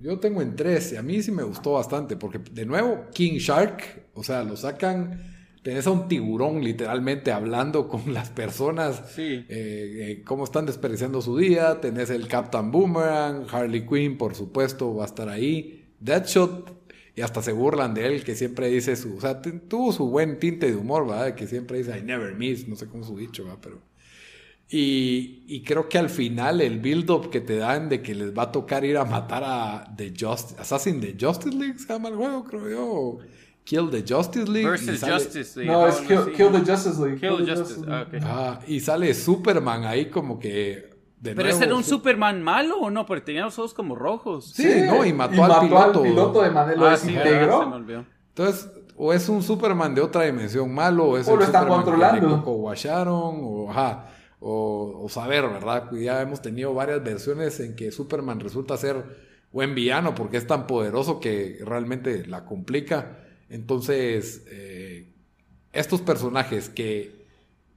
Speaker 1: Yo tengo en tres, y a mí sí me gustó bastante, porque de nuevo, King Shark, o sea, lo sacan tenés a un tiburón literalmente hablando con las personas,
Speaker 2: sí.
Speaker 1: Eh, eh, cómo están desperdiciando su día, tenés el Captain Boomerang, Harley Quinn, por supuesto, va a estar ahí, Deadshot, y hasta se burlan de él, que siempre dice su, o sea, tuvo su buen tinte de humor, ¿verdad? Que siempre dice, I never miss, no sé cómo su dicho, ¿verdad? Pero... Y, y, creo que al final el build-up que te dan de que les va a tocar ir a matar a The Just Assassin de Justice League, se llama el juego, creo yo. Kill the Justice League.
Speaker 2: Versus Justice League.
Speaker 3: No, es kill, kill, the Justice League.
Speaker 2: Kill, the Justice, ah, okay.
Speaker 1: ah, y sale Superman ahí como que...
Speaker 2: De ¿Pero ese era un Superman malo o no? Porque tenía los ojos como rojos.
Speaker 1: Sí, no, y mató, al, piloto.
Speaker 3: al piloto. de manera ah, desintegró.
Speaker 2: se me olvidó.
Speaker 1: Entonces, o es un Superman de otra dimensión malo, o es
Speaker 3: o lo están controlando.
Speaker 1: o washaron, o, ajá, o, o saber, ¿verdad? Ya hemos tenido varias versiones en que Superman resulta ser buen villano porque es tan poderoso que realmente la complica. Entonces, eh, estos personajes que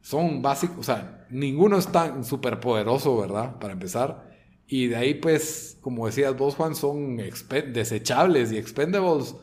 Speaker 1: son básicos, o sea, ninguno es tan súper poderoso, ¿verdad? Para empezar. Y de ahí, pues, como decías vos, Juan, son desechables y expendables.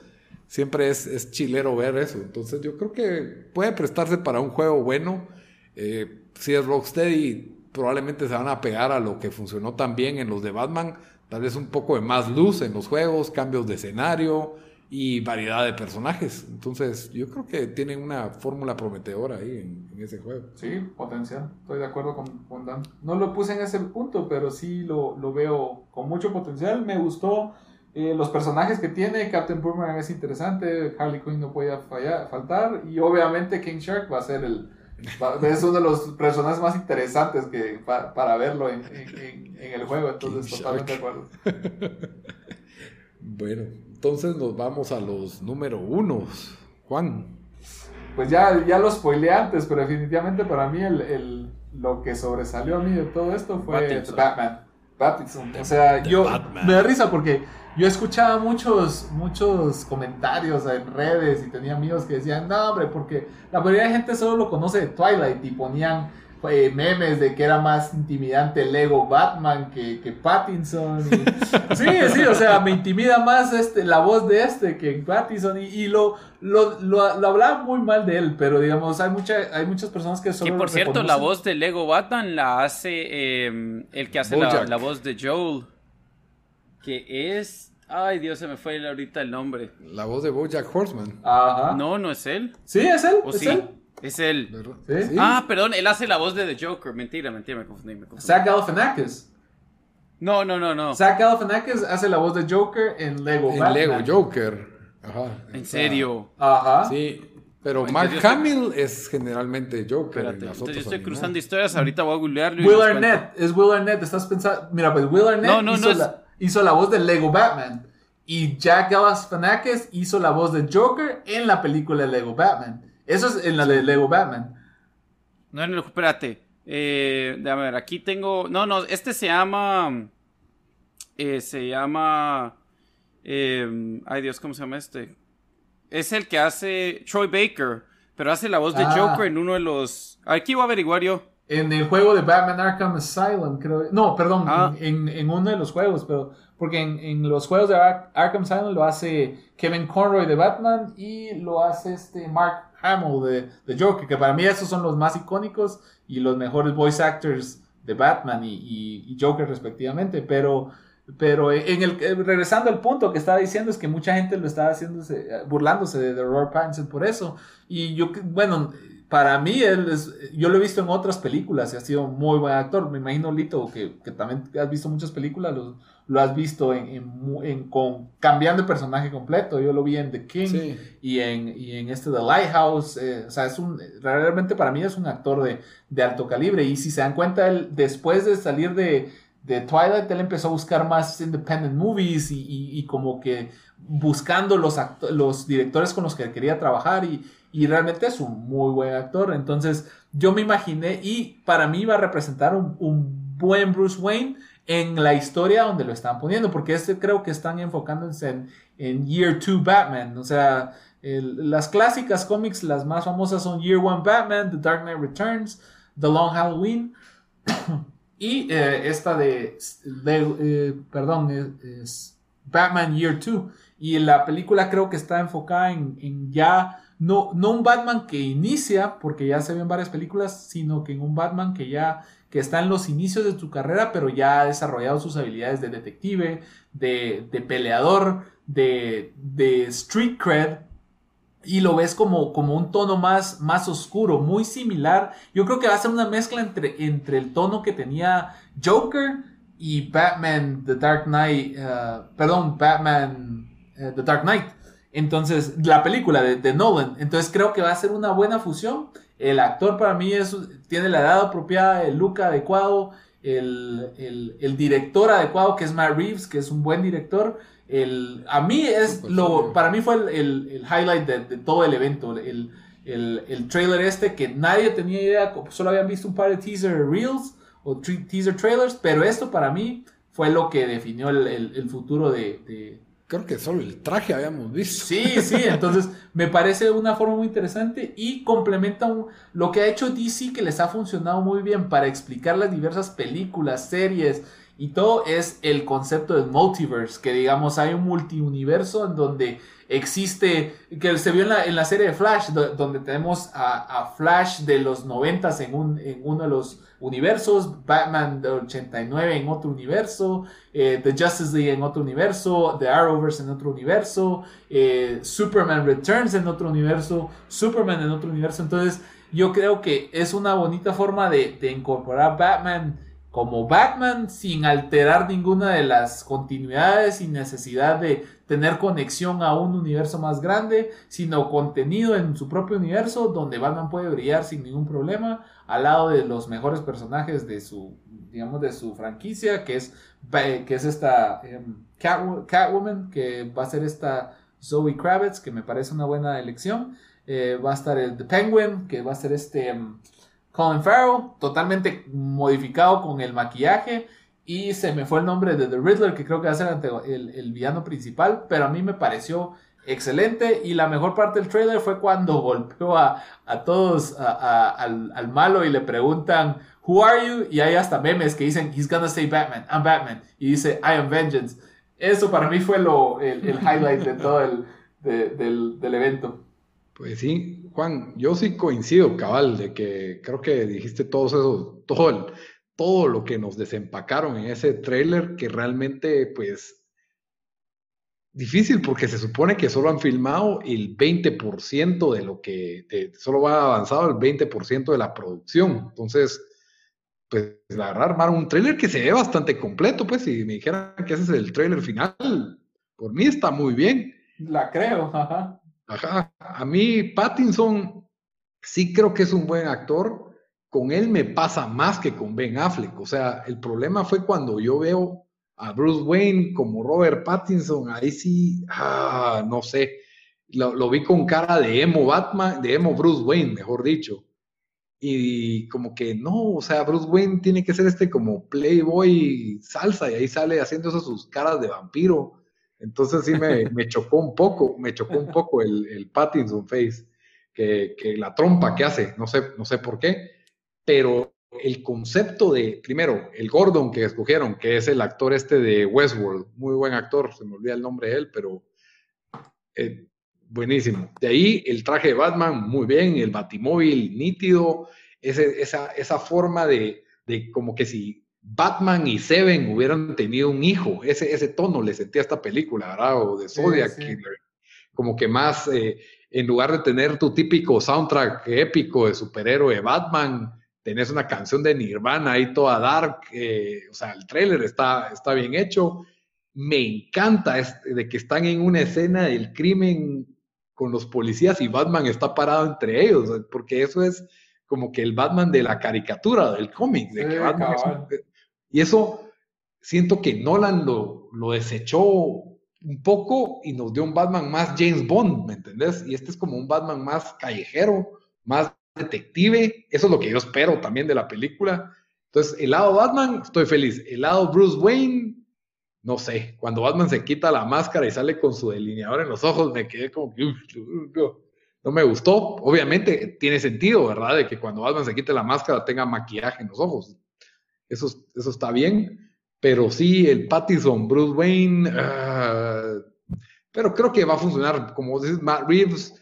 Speaker 1: Siempre es, chilero ver eso. Entonces, yo creo que puede prestarse para un juego bueno. Eh, si es Rocksteady, probablemente se van a pegar a lo que funcionó también en los de Batman, tal vez un poco de más luz en los juegos, cambios de escenario y variedad de personajes. Entonces, yo creo que tienen una fórmula prometedora ahí en, ese juego.
Speaker 3: Sí, potencial. Estoy de acuerdo con, Dan. No lo puse en ese punto, pero sí lo, lo veo con mucho potencial. Me gustó eh, los personajes que tiene. Captain Boomerang es interesante. Harley Quinn no puede fallar, faltar. Y obviamente King Shark va a ser el es uno de los personajes más interesantes que para verlo en, el juego, entonces totalmente de acuerdo.
Speaker 1: bueno, entonces nos vamos a los número unos. Juan.
Speaker 3: Pues ya, ya lo spoileé antes, pero definitivamente para mí el, lo que sobresalió a mí de todo esto fue Batman. Batman. O sea, yo me da risa porque yo escuchaba muchos, muchos comentarios en redes y tenía amigos que decían, no, hombre, porque la mayoría de gente solo lo conoce de Twilight y ponían eh, memes de que era más intimidante Lego Batman que, que Pattinson. sí, sí, o sea, me intimida más este, la voz de este que Pattinson y, lo, lo, lo, hablaba muy mal de él, pero digamos, hay, mucha, hay muchas personas que solo...
Speaker 2: Y por cierto, la voz de Lego Batman la hace em, el que hace la, la voz de Joel que es... Ay, Dios, se me fue ahorita el nombre.
Speaker 1: La voz de Bojack Horseman.
Speaker 2: Ajá. No, no es él.
Speaker 3: Sí, es él. ¿Es él?
Speaker 2: Es él. ¿Sí? Ah, perdón, él hace la voz de The Joker. Mentira, mentira, me confundí. Me confundí.
Speaker 3: Zach Galifianakis.
Speaker 2: No, no, no, no.
Speaker 3: Zach Galifianakis hace la voz de Joker en Lego
Speaker 1: En Lego Joker. Ajá.
Speaker 2: ¿En serio?
Speaker 3: Ajá.
Speaker 1: Sí. Pero Mark Hamill es generalmente Joker.
Speaker 2: Espérate, entonces yo estoy cruzando historias, ahorita voy a googlearlo.
Speaker 3: Will Arnett, es Will Arnett, estás pensando. Mira, pues Will Arnett no, no, hizo, no la, hizo, la, voz de Lego Batman. Y Jack Galifianakis hizo la voz de Joker en la película de Lego Batman. Eso es en la de Lego Batman.
Speaker 2: No, no, espérate. Eh, déjame ver, aquí tengo. No, no, este se llama. Eh, se llama. Eh, ay Dios, ¿cómo se llama este? Es el que hace Troy Baker, pero hace la voz de ah. Joker en uno de los. Aquí voy a averiguar yo.
Speaker 3: En el juego de Batman Arkham Asylum, creo. No, perdón, ah. en, en, uno de los juegos, pero. Porque en, en los juegos de Arkham Asylum lo hace Kevin Conroy de Batman y lo hace este Mark Hamill de, de Joker, que para mí esos son los más icónicos y los mejores voice actors de Batman y, Joker respectivamente. Pero pero en el, eh, regresando al punto que estaba diciendo es que mucha gente lo estaba haciéndose, eh, burlándose de, de Robert Pattinson por eso. Y yo, bueno, para mí él es, yo lo he visto en otras películas y ha sido muy buen actor. Me imagino, Lito, que, que también has visto muchas películas, lo, lo has visto en, en, con, cambiando de personaje completo. Yo lo vi en The King y, en, y en este The Lighthouse. Eh, o sea, es un, realmente para mí es un actor de, de alto calibre. Y si se dan cuenta, él, después de salir de de Twilight, él empezó a buscar más independent movies y, y, como que buscando los, los directores con los que quería trabajar y, y, realmente es un muy buen actor. Entonces yo me imaginé y para mí iba a representar un, un buen Bruce Wayne en la historia donde lo están poniendo, porque este creo que están enfocándose en, en Year 2 Batman, o sea, las clásicas cómics, las más famosas son Year 1 Batman, The Dark Knight Returns, The Long Halloween. Y eh, esta de, eh, perdón, es, Batman Year 2. Y la película creo que está enfocada en, ya, no, no un Batman que inicia, porque ya se ven varias películas, sino que en un Batman que ya que está en los inicios de su carrera, pero ya ha desarrollado sus habilidades de detective, de, peleador, de, street cred, y lo ves como, como un tono más, más oscuro, muy similar. Yo creo que va a ser una mezcla entre, entre el tono que tenía Joker y Batman The Dark Knight, uh, perdón, Batman uh, The Dark Knight. Entonces, la película de, Nolan. Entonces creo que va a ser una buena fusión. El actor para mí es, tiene la edad apropiada, el look adecuado, el, el, el director adecuado que es Matt Reeves, que es un buen director. El, a mí es lo, para mí fue el, highlight de, todo el evento, el, el, trailer este que nadie tenía idea, solo habían visto un par de teaser reels o teaser trailers, pero esto para mí fue lo que definió el, futuro de,
Speaker 1: Creo que solo el traje habíamos visto.
Speaker 3: Sí, sí, entonces me parece una forma muy interesante y complementa lo que ha hecho DC que les ha funcionado muy bien para explicar las diversas películas, series, y todo es el concepto del multiverse, que digamos hay un multiuniverso en donde existe, que se vio en la, serie de Flash, donde tenemos a, a, Flash de los 90 en, un, en uno de los universos, Batman de 89 en otro universo, eh, The Justice League en otro universo, The Arrowverse en otro universo, eh, Superman Returns en otro universo, Superman en otro universo. Entonces, yo creo que es una bonita forma de, de incorporar Batman como Batman sin alterar ninguna de las continuidades sin necesidad de tener conexión a un universo más grande, sino contenido en su propio universo donde Batman puede brillar sin ningún problema al lado de los mejores personajes de su digamos de su franquicia que es que es esta em, Catwoman que va a ser esta Zoe Kravitz que me parece una buena elección. Eh, va a estar el The Penguin que va a ser este em, Colin Farrell, totalmente modificado con el maquillaje. Y se me fue el nombre de The Riddler, que creo que va a ser el, el villano principal, pero a mí me pareció excelente. Y la mejor parte del trailer fue cuando golpeó a, a todos, al, al, malo y le preguntan, Who are you? Y hay hasta memes que dicen, He's gonna say Batman, I'm Batman. Y dice, I am Vengeance. Eso para mí fue lo, el, el highlight de todo el del, del evento.
Speaker 1: Pues sí, Juan, yo sí coincido, cabal, de que creo que dijiste todo eso, todo, todo lo que nos desempacaron en ese trailer, que realmente, pues, difícil porque se supone que solo han filmado el 20% de lo que, solo va avanzado el 20% de la producción. Entonces, pues, la verdad, armaron un trailer que se ve bastante completo, pues, si me dijeran que ese es el trailer final, por mí está muy bien.
Speaker 3: La creo, ajá.
Speaker 1: Ajá. A mí Pattinson sí creo que es un buen actor. Con él me pasa más que con Ben Affleck. O sea, el problema fue cuando yo veo a Bruce Wayne como Robert Pattinson. Ahí sí, ah, no sé. Lo, vi con cara de emo Batman, de emo Bruce Wayne, mejor dicho. Y como que no, o sea, Bruce Wayne tiene que ser este como Playboy salsa y ahí sale haciendo sus caras de vampiro entonces sí me, chocó un poco, me chocó un poco el, el Pattinson Face, que, la trompa que hace, no sé, no sé por qué, pero el concepto de, primero, el Gordon que escogieron, que es el actor este de Westworld, muy buen actor, se me olvida el nombre de él, pero eh, buenísimo. De ahí el traje de Batman, muy bien, el batimóvil nítido, esa, esa forma de, de como que si Batman y Seven hubieran tenido un hijo. Ese, ese tono le sentía a esta película, ¿verdad? O de Zodiac Killer. Como que más, eh, en lugar de tener tu típico soundtrack épico de superhéroe Batman, tenés una canción de Nirvana ahí toda dark. Eh, o sea, el trailer está, está bien hecho. Me encanta este, de que están en una escena del crimen con los policías y Batman está parado entre ellos, porque eso es como que el Batman de la caricatura, del cómic, de que Batman y eso siento que Nolan lo, lo desechó un poco y nos dio un Batman más James Bond, ¿me entendés? Y este es como un Batman más callejero, más detective. Eso es lo que yo espero también de la película. Entonces, el lado Batman, estoy feliz. El lado Bruce Wayne, no sé. Cuando Batman se quita la máscara y sale con su delineador en los ojos, me quedé como que no me gustó. Obviamente tiene sentido, ¿verdad? De que cuando Batman se quite la máscara tenga maquillaje en los ojos eso, eso está bien, pero sí, el Pattison, Bruce Wayne, ah, pero creo que va a funcionar, como dices, Matt Reeves,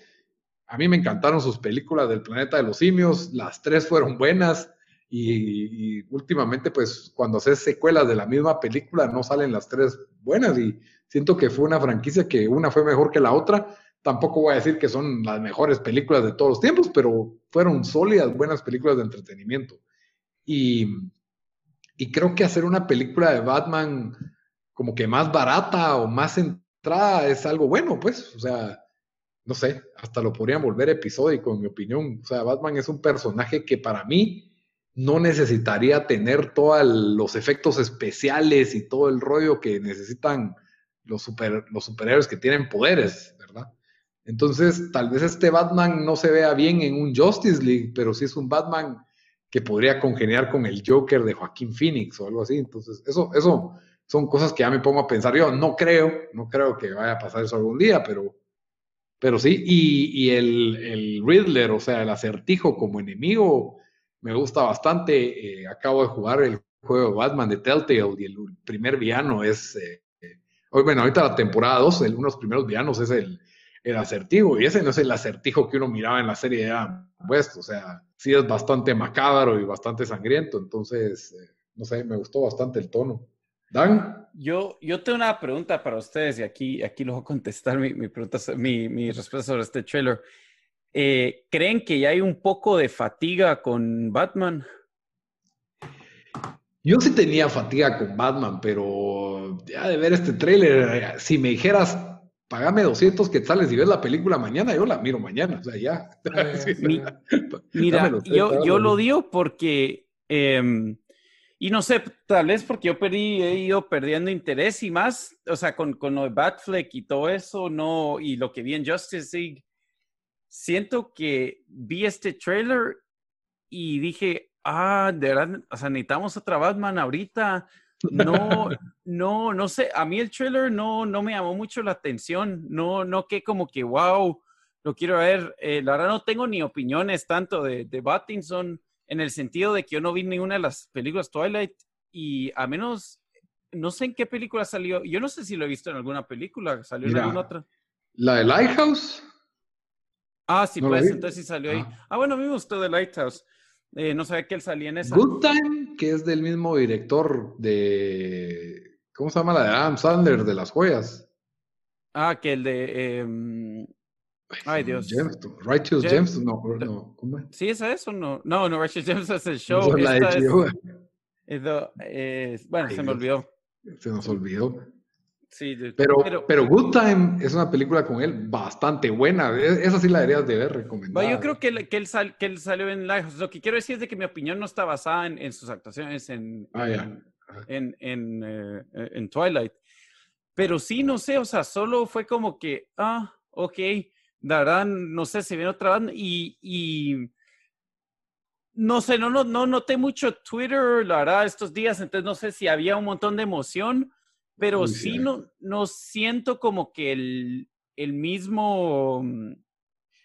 Speaker 1: a mí me encantaron sus películas del planeta de los simios, las tres fueron buenas y, últimamente pues cuando haces secuelas de la misma película no salen las tres buenas y siento que fue una franquicia que una fue mejor que la otra. Tampoco voy a decir que son las mejores películas de todos los tiempos, pero fueron sólidas, buenas películas de entretenimiento. Y, y creo que hacer una película de Batman como que más barata o más centrada es algo bueno, pues, o sea, no sé, hasta lo podrían volver episódico, en mi opinión. O sea, Batman es un personaje que para mí no necesitaría tener todos los efectos especiales y todo el rollo que necesitan los, super, los superhéroes que tienen poderes, ¿verdad? Entonces, tal vez este Batman no se vea bien en un Justice League, pero sí es un Batman que podría congeniar con el Joker de Joaquín Phoenix o algo así. Entonces, eso, eso son cosas que ya me pongo a pensar yo. No creo, no creo que vaya a pasar eso algún día, pero, pero sí. Y, el, el, Riddler, o sea, el acertijo como enemigo, me gusta bastante. Eh, acabo de jugar el juego Batman de Telltale y el primer villano es, eh, bueno, ahorita la temporada 2, uno de los primeros villanos es el, el acertijo, y ese no es el acertijo que uno miraba en la serie de Adam West, o sea, sí es bastante macabro y bastante sangriento, entonces, eh, no sé, me gustó bastante el tono. Dan.
Speaker 2: Yo, yo tengo una pregunta para ustedes y aquí, aquí lo voy a contestar mi, mi, pregunta, mi, mi respuesta sobre este trailer. Eh, ¿Creen que ya hay un poco de fatiga con Batman?
Speaker 1: Yo sí tenía fatiga con Batman, pero ya de ver este tráiler, si me dijeras, pagame 200 quetzales y ves la película mañana, yo la miro mañana, o sea, ya.
Speaker 2: mira, yo, yo lo digo porque, em, y no sé, tal vez porque yo perdí, he ido perdiendo interés y más, o sea, con, con lo de Batfleck y todo eso, no, y lo que vi en Justice League, siento que vi este trailer y dije, ah, de verdad, o sea, necesitamos otra Batman ahorita. No, no, no sé, a mí el trailer no, no me llamó mucho la atención, no, no que como que, wow, lo quiero ver. Eh, la verdad no tengo ni opiniones tanto de, de Battinson en el sentido de que yo no vi ninguna de las películas Twilight y a menos, no sé en qué película salió, yo no sé si lo he visto en alguna película, salió en alguna otra.
Speaker 1: La de Lighthouse.
Speaker 2: Ah, sí, pues, entonces sí salió ahí. Ah. ah, bueno, a mí me gustó The Lighthouse. Eh, no sabía que él salía en esa.
Speaker 1: Good Time, que es del mismo director de. ¿Cómo se llama la de Adam Sandler de las joyas?
Speaker 2: Ah, que el de. Em, ay, Dios.
Speaker 1: Righteous James, no, no, ¿cómo es?
Speaker 2: Sí, ¿es eso? No, no, no Righteous James es el show. No, la es, bueno, se me olvidó.
Speaker 1: Se nos olvidó. Sí, pero, pero, Good Time es una película con él bastante buena. Esa sí la deberías de ver recomendada.
Speaker 2: yo creo que, él, que, él que él salió en Lighthouse. Lo que quiero decir es de que mi opinión no está basada en, en sus actuaciones en, ah, en, en, eh, en, Twilight. Pero sí, no sé, o sea, solo fue como que, ah, ok, la no sé, se viene otra banda y, y no sé, no, no, no noté mucho Twitter, la verdad, estos días, entonces no sé si había un montón de emoción pero sí no, no siento como que el, el mismo, mm,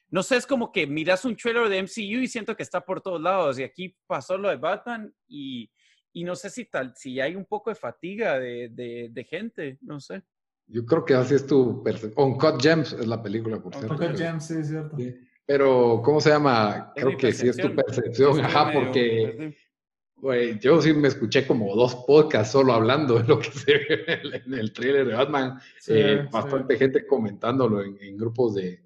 Speaker 2: no sé, es como que miras un trailer de MCU y siento que está por todos lados. Y aquí pasó lo de Batman y, y no sé si tal, si hay un poco de fatiga de, de, gente, no sé.
Speaker 1: Yo creo que así es tu percepción. Uncut Gems es la película, por cierto.
Speaker 3: Uncut Gems, sí, es cierto.
Speaker 1: Pero, ¿cómo se llama? creo que sí es tu percepción, ajá, porque yo sí me escuché como dos podcasts solo hablando de lo que se ve en el trailer de Batman. Eh, bastante gente comentándolo en, grupos de,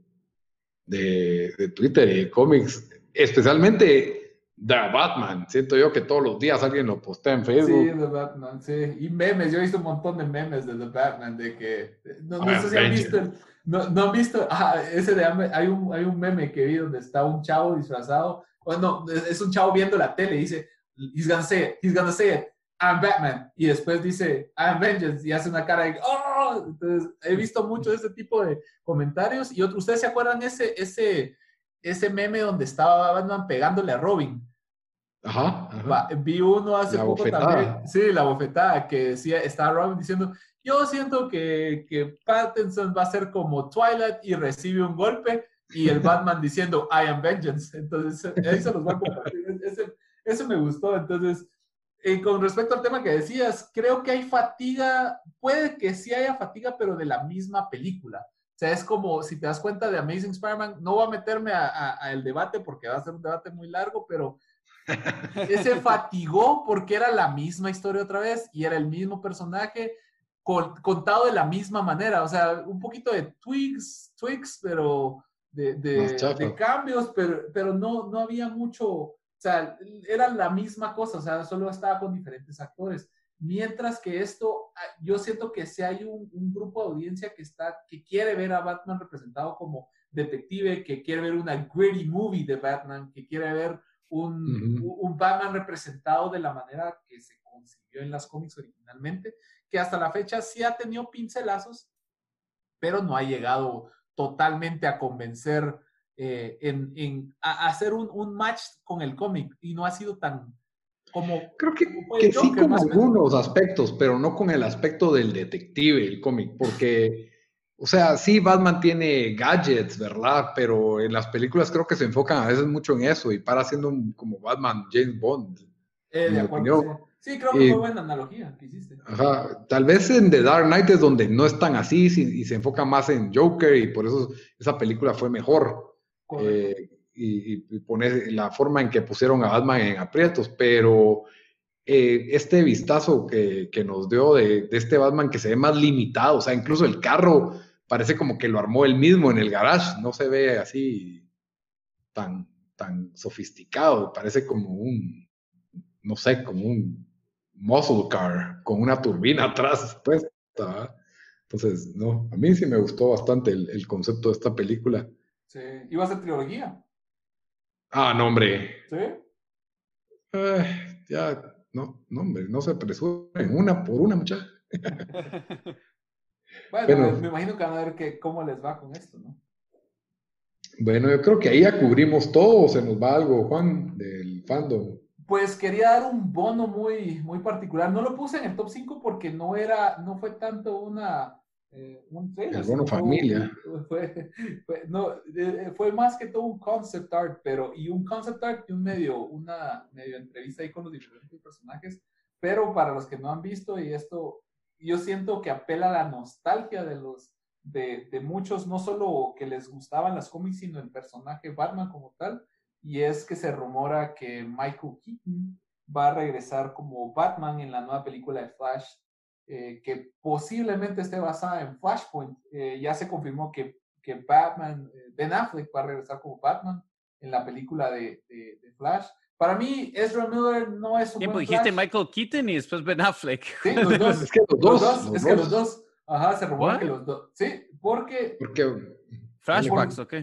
Speaker 1: de, Twitter y de cómics, especialmente de Batman. Siento yo que todos los días alguien lo postea en Facebook.
Speaker 3: Sí, de Batman, sí. Y memes, yo he visto un montón de memes de The Batman, de que... No, no sé si han visto... no, no han visto... Ah, ese de... Hay un, hay un meme que vi donde está un chavo disfrazado. Bueno, es un chavo viendo la tele y dice he's gonna say it, he's gonna say it, I'm Batman. Y después dice, I'm Vengeance, y hace una cara de, oh, entonces he visto mucho de ese tipo de comentarios. Y otro, ¿ustedes se acuerdan ese, ese, ese meme donde estaba Batman pegándole a Robin?
Speaker 1: Ajá.
Speaker 3: Vi uno hace poco también. Sí, la bofetada que decía, estaba Robin diciendo, yo siento que, que Pattinson va a ser como Twilight y recibe un golpe y el Batman diciendo, I am vengeance. Entonces, ahí se los va a compartir. Eso me gustó. Entonces, eh, con respecto al tema que decías, creo que hay fatiga, puede que sí haya fatiga, pero de la misma película. O sea, es como, si te das cuenta de Amazing Spider-Man, no voy a meterme a, el debate porque va a ser un debate muy largo, pero ese fatigó porque era la misma historia otra vez y era el mismo personaje contado de la misma manera. O sea, un poquito de tweaks, tweaks, pero de, de, cambios, pero, pero no, no había mucho, o sea, era la misma cosa, o sea, solo estaba con diferentes actores. Mientras que esto, ah, yo siento que si hay un, grupo de audiencia que está, que quiere ver a Batman representado como detective, que quiere ver una gritty movie de Batman, que quiere ver un, un Batman representado de la manera que se concibió en las cómics originalmente, que hasta la fecha sí ha tenido pincelazos, pero no ha llegado totalmente a convencer eh, en, hacer un, match con el cómic y no ha sido tan como...
Speaker 1: Creo que, que sí con algunos aspectos, pero no con el aspecto del detective, el cómic, porque, o sea, sí, Batman tiene gadgets, ¿verdad? Pero en las películas creo que se enfocan a veces mucho en eso y para siendo un, como Batman James Bond.
Speaker 3: Eh, de acuerdo, Sí, creo que fue buena analogía que hiciste.
Speaker 1: Ajá, tal vez en The Dark Knight es donde no es tan así y se enfoca más en Joker y por eso esa película fue mejor. Eh, y, y, poner la forma en que pusieron a Batman en aprietos, pero eh, este vistazo que, que nos dio de, de, este Batman que se ve más limitado, o sea, incluso el carro parece como que lo armó él mismo en el garage, no se ve así tan, tan sofisticado, parece como un, no sé, como un muscle car con una turbina atrás puesta. Entonces, no, a mí sí me gustó bastante el, concepto de esta película.
Speaker 3: Sí, iba a ser trilogía.
Speaker 1: Ah, no, hombre.
Speaker 3: ¿Sí?
Speaker 1: Eh, ya, no, no, hombre, no se apresuren una por una, muchacha.
Speaker 3: bueno, me imagino que van a ver que, cómo les va con esto, ¿no?
Speaker 1: Bueno, yo creo que ahí ya cubrimos todo, se nos va algo, Juan, del fandom.
Speaker 3: Pues quería dar un bono muy, muy particular. No lo puse en el top 5 porque no era, no fue tanto una, eh, un
Speaker 1: trailer. El bono familia.
Speaker 3: Fue, no, eh, fue, más que todo un concept art, pero, y un concept art y un medio, una medio entrevista ahí con los diferentes personajes. Pero para los que no han visto, y esto, yo siento que apela a la nostalgia de los, de, de muchos, no solo que les gustaban las cómics, sino el personaje Batman como tal y es que se rumora que Michael Keaton va a regresar como Batman en la nueva película de Flash, eh, que posiblemente esté basada en Flashpoint. Eh, ya se confirmó que, que Batman, eh, Ben Affleck va a regresar como Batman en la película de, de, Flash. Para mí, Ezra Miller no es un
Speaker 2: Tiempo, dijiste Michael Keaton y después Ben Affleck.
Speaker 3: Sí, los dos. es que los dos. es que los dos. Ajá, se rumora que los dos. Sí, porque...
Speaker 1: Porque...
Speaker 2: Flashbacks, ok.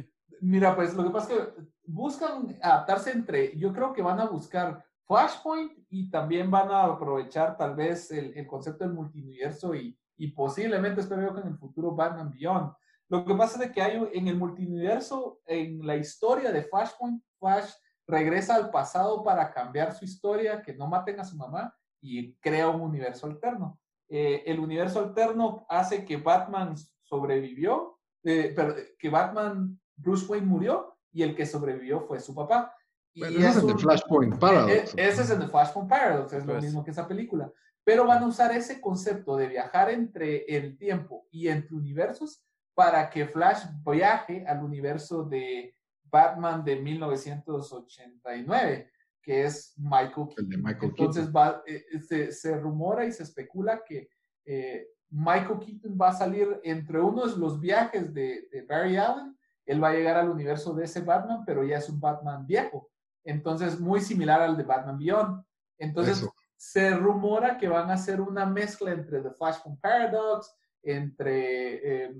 Speaker 3: Mira, pues lo que pasa es que buscan adaptarse entre, yo creo que van a buscar Flashpoint y también van a aprovechar tal vez el, concepto del multiverso y, posiblemente espero que en el futuro Batman Beyond. Lo que pasa es que hay en el multiverso, en la historia de Flashpoint, Flash regresa al pasado para cambiar su historia, que no maten a su mamá y crea un universo alterno. Eh, el universo alterno hace que Batman sobrevivió, eh, que Batman, Bruce Wayne murió y el que sobrevivió fue su papá.
Speaker 1: Y ese es, en el Flashpoint Paradox.
Speaker 3: E, e, ese es en el Flashpoint Paradox, es lo pues. mismo que esa película. Pero van a usar ese concepto de viajar entre el tiempo y entre universos para que Flash viaje al universo de Batman de 1989, que es Michael Keaton. Entonces Va, eh, se, se, rumora y se especula que eh, Michael Keaton va a salir entre unos los viajes de, de Barry Allen él va a llegar al universo de ese Batman, pero ya es un Batman viejo. Entonces, muy similar al de Batman Beyond. Entonces, se rumora que van a hacer una mezcla entre The Flashpoint Paradox, entre eh,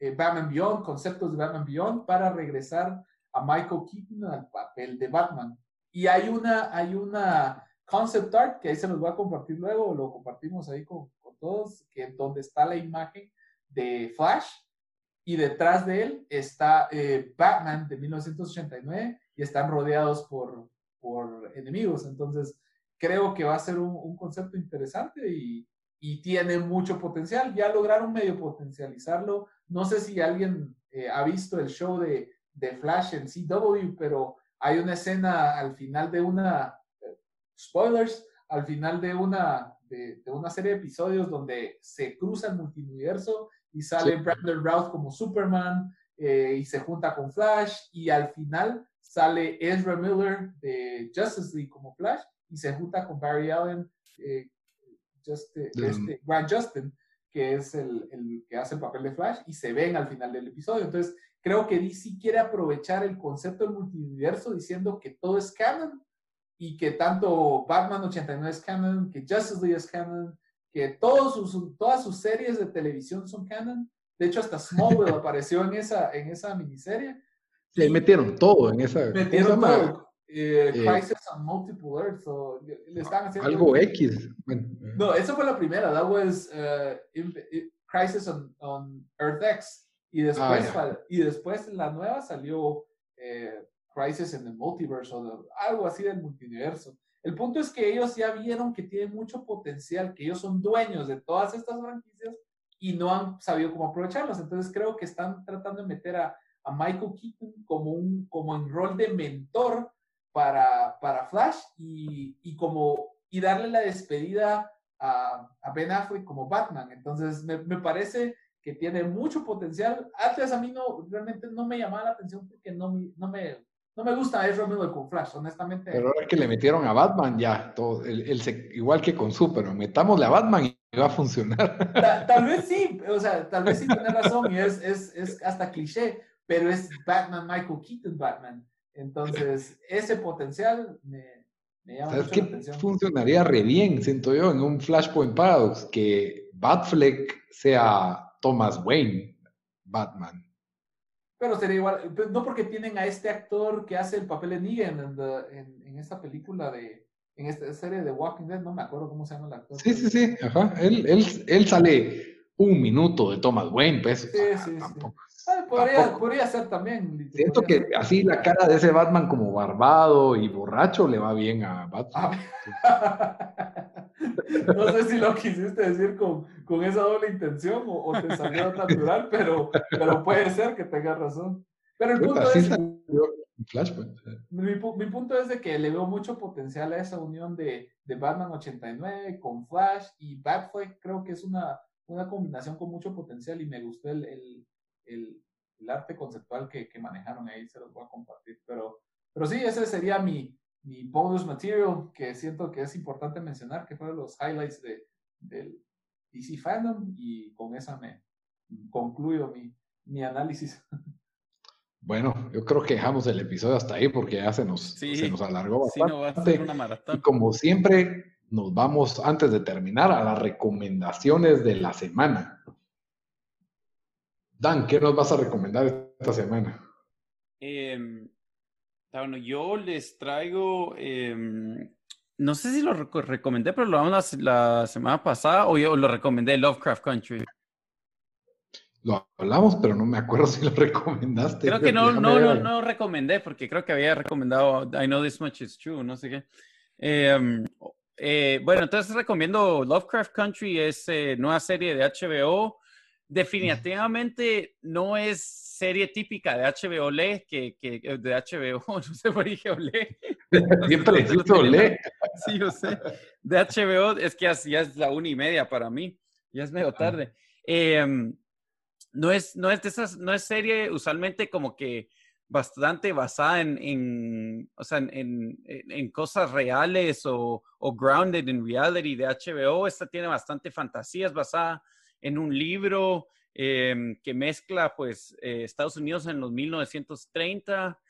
Speaker 3: eh, Batman Beyond, conceptos de Batman Beyond, para regresar a Michael Keaton al papel de Batman. Y hay una, hay una concept art que ahí se los voy a compartir luego, lo compartimos ahí con, con todos, que donde está la imagen de Flash y detrás de él está eh, Batman de 1989 y están rodeados por, por enemigos. Entonces, creo que va a ser un, concepto interesante y, y, tiene mucho potencial. Ya lograron medio potencializarlo. No sé si alguien eh, ha visto el show de, de, Flash en CW, pero hay una escena al final de una, spoilers, al final de una, de, de una serie de episodios donde se cruza el multiverso y sale Brandon Routh como Superman eh, y se junta con Flash y al final sale Ezra Miller de Justice League como Flash y se junta con Barry Allen, eh, este, Grant Justin, que es el, el, que hace el papel de Flash y se ven al final del episodio. Entonces, creo que DC quiere aprovechar el concepto del multiverso diciendo que todo es canon y que tanto Batman 89 es canon, que Justice League es canon, que todos sus, todas sus series de televisión son canon. De hecho, hasta Smallville apareció en esa, en esa miniserie.
Speaker 1: Sí, metieron todo en esa.
Speaker 3: Metieron todo. Eh, eh, Crisis on Multiple Earths.
Speaker 1: algo X.
Speaker 3: No, esa fue la primera. That was uh, Crisis on, on, Earth X. Y después, ah, y después la nueva salió eh, Crisis in the Multiverse o algo así del multiverso. El punto es que ellos ya vieron que tienen mucho potencial, que ellos son dueños de todas estas franquicias y no han sabido cómo aprovecharlas. Entonces creo que están tratando de meter a, Michael Keaton como, un, como en rol de mentor para, para Flash y, como y darle la despedida a, a Ben Affleck como Batman. Entonces, me, me, parece que tiene mucho potencial. Antes a mí no, realmente no me llamaba la atención porque no, no me no me gusta Ezra Miller con Flash, honestamente.
Speaker 1: Pero ahora que le metieron a Batman, ya, todo, igual que con Superman, metámosle a Batman y va a funcionar.
Speaker 3: tal vez sí, o sea, tal vez sí tiene razón y es, es, es hasta cliché, pero es Batman, Michael Keaton Batman. Entonces, ese potencial me, me llama ¿Sabes mucho la atención.
Speaker 1: Funcionaría re bien, siento yo, en un Flashpoint Paradox, que Batfleck sea Thomas Wayne, Batman.
Speaker 3: Pero sería igual, no porque tienen a este actor que hace el papel de Negan en, en, esta película de, en esta serie de Walking Dead, no me acuerdo cómo se llama el actor.
Speaker 1: Sí, sí, sí, ajá. Él, él, él sale un minuto de Thomas Wayne, pues.
Speaker 3: Sí, sí, tampoco, sí. podría, podría, ser también.
Speaker 1: Siento que así la cara de ese Batman como barbado y borracho le va bien a Batman.
Speaker 3: Ah. no sé si lo quisiste decir con, con esa doble intención o, te salió natural, pero, pero puede ser que tengas razón. Pero el punto es... Mi, mi, punto es de que le veo mucho potencial a esa unión de, de Batman 89 con Flash y Batfleck. Creo que es una, una combinación con mucho potencial y me gustó el, el, el, el arte conceptual que, que, manejaron ahí. Se los voy a compartir. Pero, pero sí, ese sería mi, mi bonus material que siento que es importante mencionar, que fueron los highlights de, del DC Fandom y con eso me concluyo mi, mi análisis.
Speaker 1: Bueno, yo creo que dejamos el episodio hasta ahí porque ya se nos, se nos alargó bastante. Y como siempre, nos vamos antes de terminar a las recomendaciones de la semana. Dan, ¿qué nos vas a recomendar esta semana?
Speaker 2: Eh, bueno, yo les traigo, em, no sé si lo recomendé, pero lo hablamos la, semana pasada o yo lo recomendé, Lovecraft Country.
Speaker 1: Lo hablamos, pero no me acuerdo si lo recomendaste.
Speaker 2: Creo que no, no, no, no, recomendé porque creo que había recomendado I Know This Much Is True, no sé qué. Em, eh, bueno, entonces recomiendo Lovecraft Country, es eh, nueva serie de HBO. Definitivamente no es serie típica de HBO Le, que, que de HBO, no sé por qué dije Olé.
Speaker 1: Siempre dijiste Olé.
Speaker 2: Sí, yo sé. De HBO es que ya, es la una y media para mí, ya es medio tarde. Em, no es, no es de esas, no es serie usualmente como que bastante basada en, en o sea, en, en, cosas reales o, o, grounded in reality de HBO. Esta tiene bastante fantasías basada en un libro Em, que mezcla pues eh, Estados Unidos en los 1930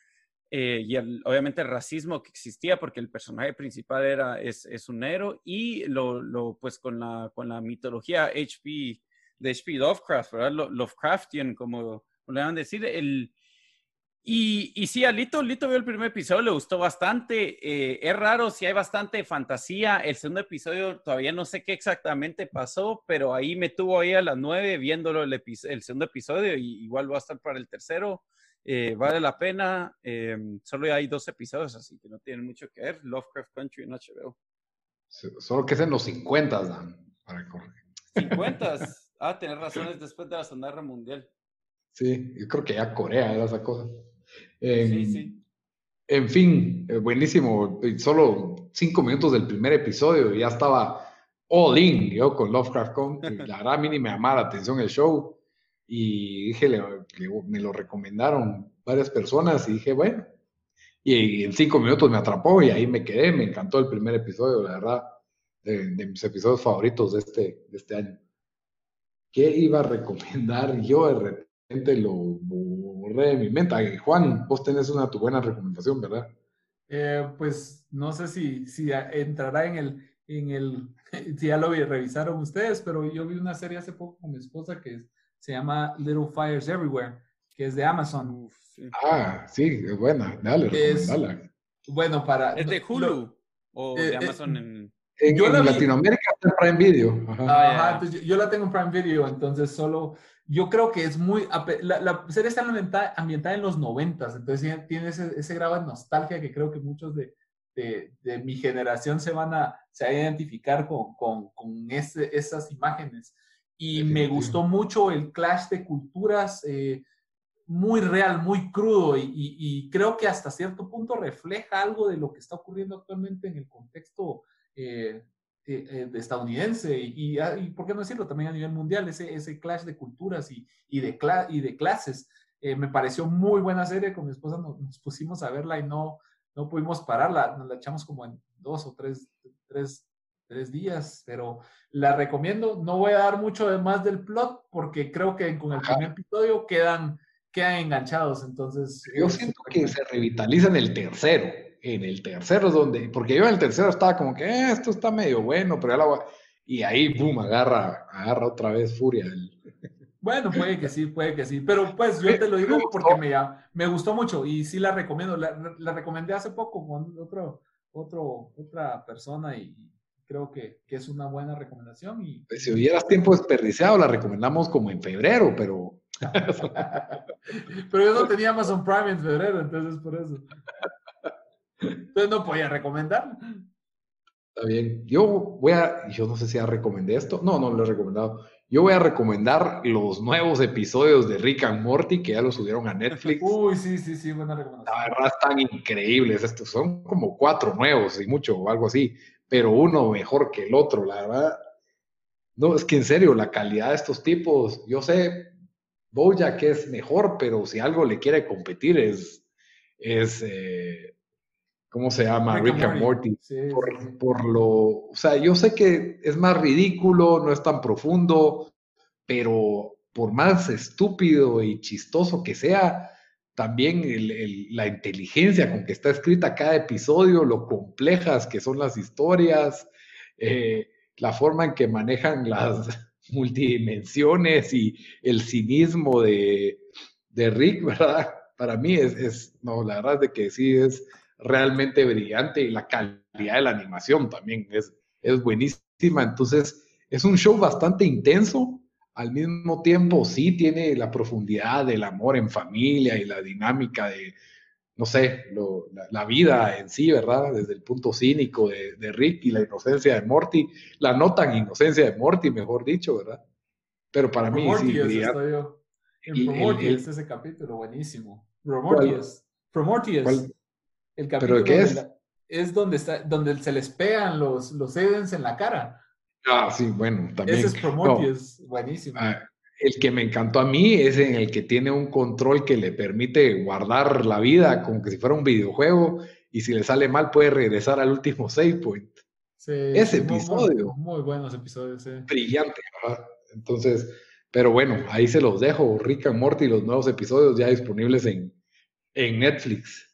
Speaker 2: eh, y obviamente el racismo que existía porque el personaje principal era, es, un negro y lo, lo, pues con la, con la mitología HP, de HP Lovecraft, ¿verdad? Lovecraftian, como le van a decir, el, y, y sí, a Lito, Lito vio el primer episodio, le gustó bastante. Eh, es raro, si hay bastante fantasía. El segundo episodio todavía no sé qué exactamente pasó, pero ahí me tuvo ahí a las nueve viéndolo el, el segundo episodio y igual va a estar para el tercero. Eh, vale la pena. Eh, solo hay dos episodios, así que no tienen mucho que ver. Lovecraft Country en HBO.
Speaker 1: Solo que es en los 50, Dan, para
Speaker 2: correr. 50, ah, tener razones después de la Segunda Guerra Mundial.
Speaker 1: Sí, yo creo que ya Corea era esa cosa. En fin, eh, buenísimo. Solo cinco minutos del primer episodio y ya estaba all in yo con Lovecraft Country. La verdad a mí ni me llamaba la atención el show y dije, me lo recomendaron varias personas y dije, bueno. Y, en cinco minutos me atrapó y ahí me quedé. Me encantó el primer episodio, la verdad, de, mis episodios favoritos de este, de este año. ¿Qué iba a recomendar yo de repente? Lo de mi mente. Juan, vos tenés una tu buena recomendación, ¿verdad?
Speaker 3: Eh, pues no sé si, si entrará en el, en el, si ya lo revisaron ustedes, pero yo vi una serie hace poco con mi esposa que se llama Little Fires Everywhere, que es de Amazon.
Speaker 1: Ah, sí, es buena, dale, es,
Speaker 3: Bueno, para...
Speaker 2: ¿Es de Hulu o de eh, Amazon en...?
Speaker 1: En, yo en Latinoamérica está en Prime Video.
Speaker 3: Ajá. yo, yo, la tengo en Prime Video, entonces solo yo creo que es muy, la, serie está ambientada, en los noventas, entonces tiene ese, ese, grado de nostalgia que creo que muchos de, de, mi generación se van a, se a identificar con, con, con ese, esas imágenes. Y me gustó mucho el clash de culturas, eh, muy real, muy crudo, y, y, creo que hasta cierto punto refleja algo de lo que está ocurriendo actualmente en el contexto eh, eh, estadounidense y, y, ¿por qué no decirlo? También a nivel mundial, ese, ese clash de culturas y, y, de, y de clases. me pareció muy buena serie, con mi esposa nos, pusimos a verla y no, no pudimos pararla, nos la echamos como en dos o tres, tres, tres días, pero la recomiendo. No voy a dar mucho más del plot porque creo que con el primer episodio quedan, quedan enganchados, entonces...
Speaker 1: Yo siento que se revitaliza en el tercero en el tercero es donde, porque yo en el tercero estaba como que eh, esto está medio bueno, pero ya la y ahí, boom, agarra, agarra otra vez furia.
Speaker 3: Bueno, puede que sí, puede que sí, pero pues yo te lo digo porque me, me gustó mucho y sí la recomiendo, la, la recomendé hace poco con otro, otro, otra persona y creo que, que es una buena recomendación. Y...
Speaker 1: Pues si hubieras tiempo desperdiciado, la recomendamos como en febrero, pero...
Speaker 3: pero yo no tenía Amazon Prime en febrero, entonces por eso. Entonces no podía recomendar.
Speaker 1: Está bien. Yo voy a, yo no sé si ya recomendé esto. No, no lo he recomendado. Yo voy a recomendar los nuevos episodios de Rick and Morty que ya los subieron a Netflix.
Speaker 3: Uy, sí, sí, sí, buena recomendación.
Speaker 1: La verdad están increíbles estos. Son como cuatro nuevos y mucho o algo así, pero uno mejor que el otro, la verdad. No, es que en serio, la calidad de estos tipos, yo sé, Bojack es mejor, pero si algo le quiere competir es, es eh, ¿cómo se llama? Rick, and Morty. por, lo, o sea, yo sé que es más ridículo, no es tan profundo, pero por más estúpido y chistoso que sea, también la inteligencia con que está escrita cada episodio, lo complejas que son las historias, eh, la forma en que manejan las multidimensiones y el cinismo de, Rick, ¿verdad? Para mí es, es, no, la verdad es de que sí es realmente brillante y la calidad de la animación también es, es buenísima. Entonces, es un show bastante intenso. Al mismo tiempo, sí tiene la profundidad del amor en familia y la dinámica de, no sé, la, vida en sí, ¿verdad? Desde el punto cínico de, Rick y la inocencia de Morty, la no tan inocencia de Morty, mejor dicho, ¿verdad? Pero para mí sí,
Speaker 3: En es ese capítulo, buenísimo. Promortius. Promortius. El capítulo
Speaker 1: ¿Pero qué es?
Speaker 3: es donde, está, donde se les pegan los, los Edens en la cara.
Speaker 1: Ah, sí, bueno, también.
Speaker 3: Ese es Prometheus, buenísimo. Ah,
Speaker 1: el que me encantó a mí es en el que tiene un control que le permite guardar la vida como que si fuera un videojuego y si le sale mal puede regresar al último save point. Sí, Ese episodio.
Speaker 3: Muy, buenos episodios, sí.
Speaker 1: Brillante, ¿verdad? Entonces, pero bueno, ahí se los dejo. Rick and Morty, los nuevos episodios ya disponibles en, en Netflix.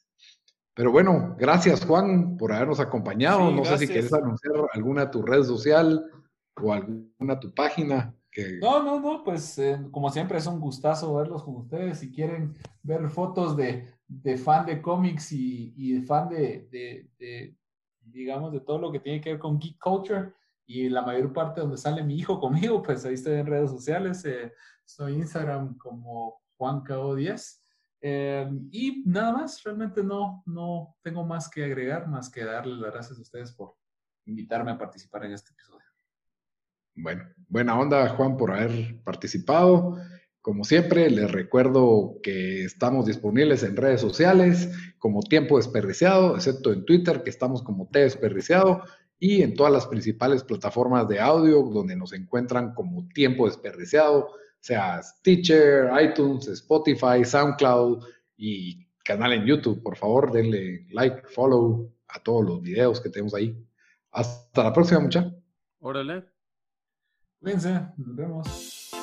Speaker 1: Pero bueno, gracias Juan por habernos acompañado. no sé si quieres anunciar alguna tu red social o alguna tu página. Que...
Speaker 3: No, no, no, pues eh, como siempre es un gustazo verlos con ustedes. Si quieren ver fotos de, fan de cómics y, de fan de, digamos, de todo lo que tiene que ver con geek culture y la mayor parte donde sale mi hijo conmigo, pues ahí estoy en redes sociales. Eh, soy Instagram como JuanCao10 Em, y nada más, realmente no, no tengo más que agregar, más que darle las gracias a ustedes por invitarme a participar en este episodio.
Speaker 1: Bueno, buena onda Juan por haber participado. Como siempre, les recuerdo que estamos disponibles en redes sociales como Tiempo Desperdiciado, excepto en Twitter, que estamos como T Desperdiciado, y en todas las principales plataformas de audio donde nos encuentran como Tiempo Desperdiciado sea Stitcher, iTunes, Spotify, SoundCloud y canal en YouTube. Por favor, denle like, follow a todos los videos que tenemos ahí. Hasta la próxima, muchachos.
Speaker 2: Órale.
Speaker 3: Cuídense, nos vemos.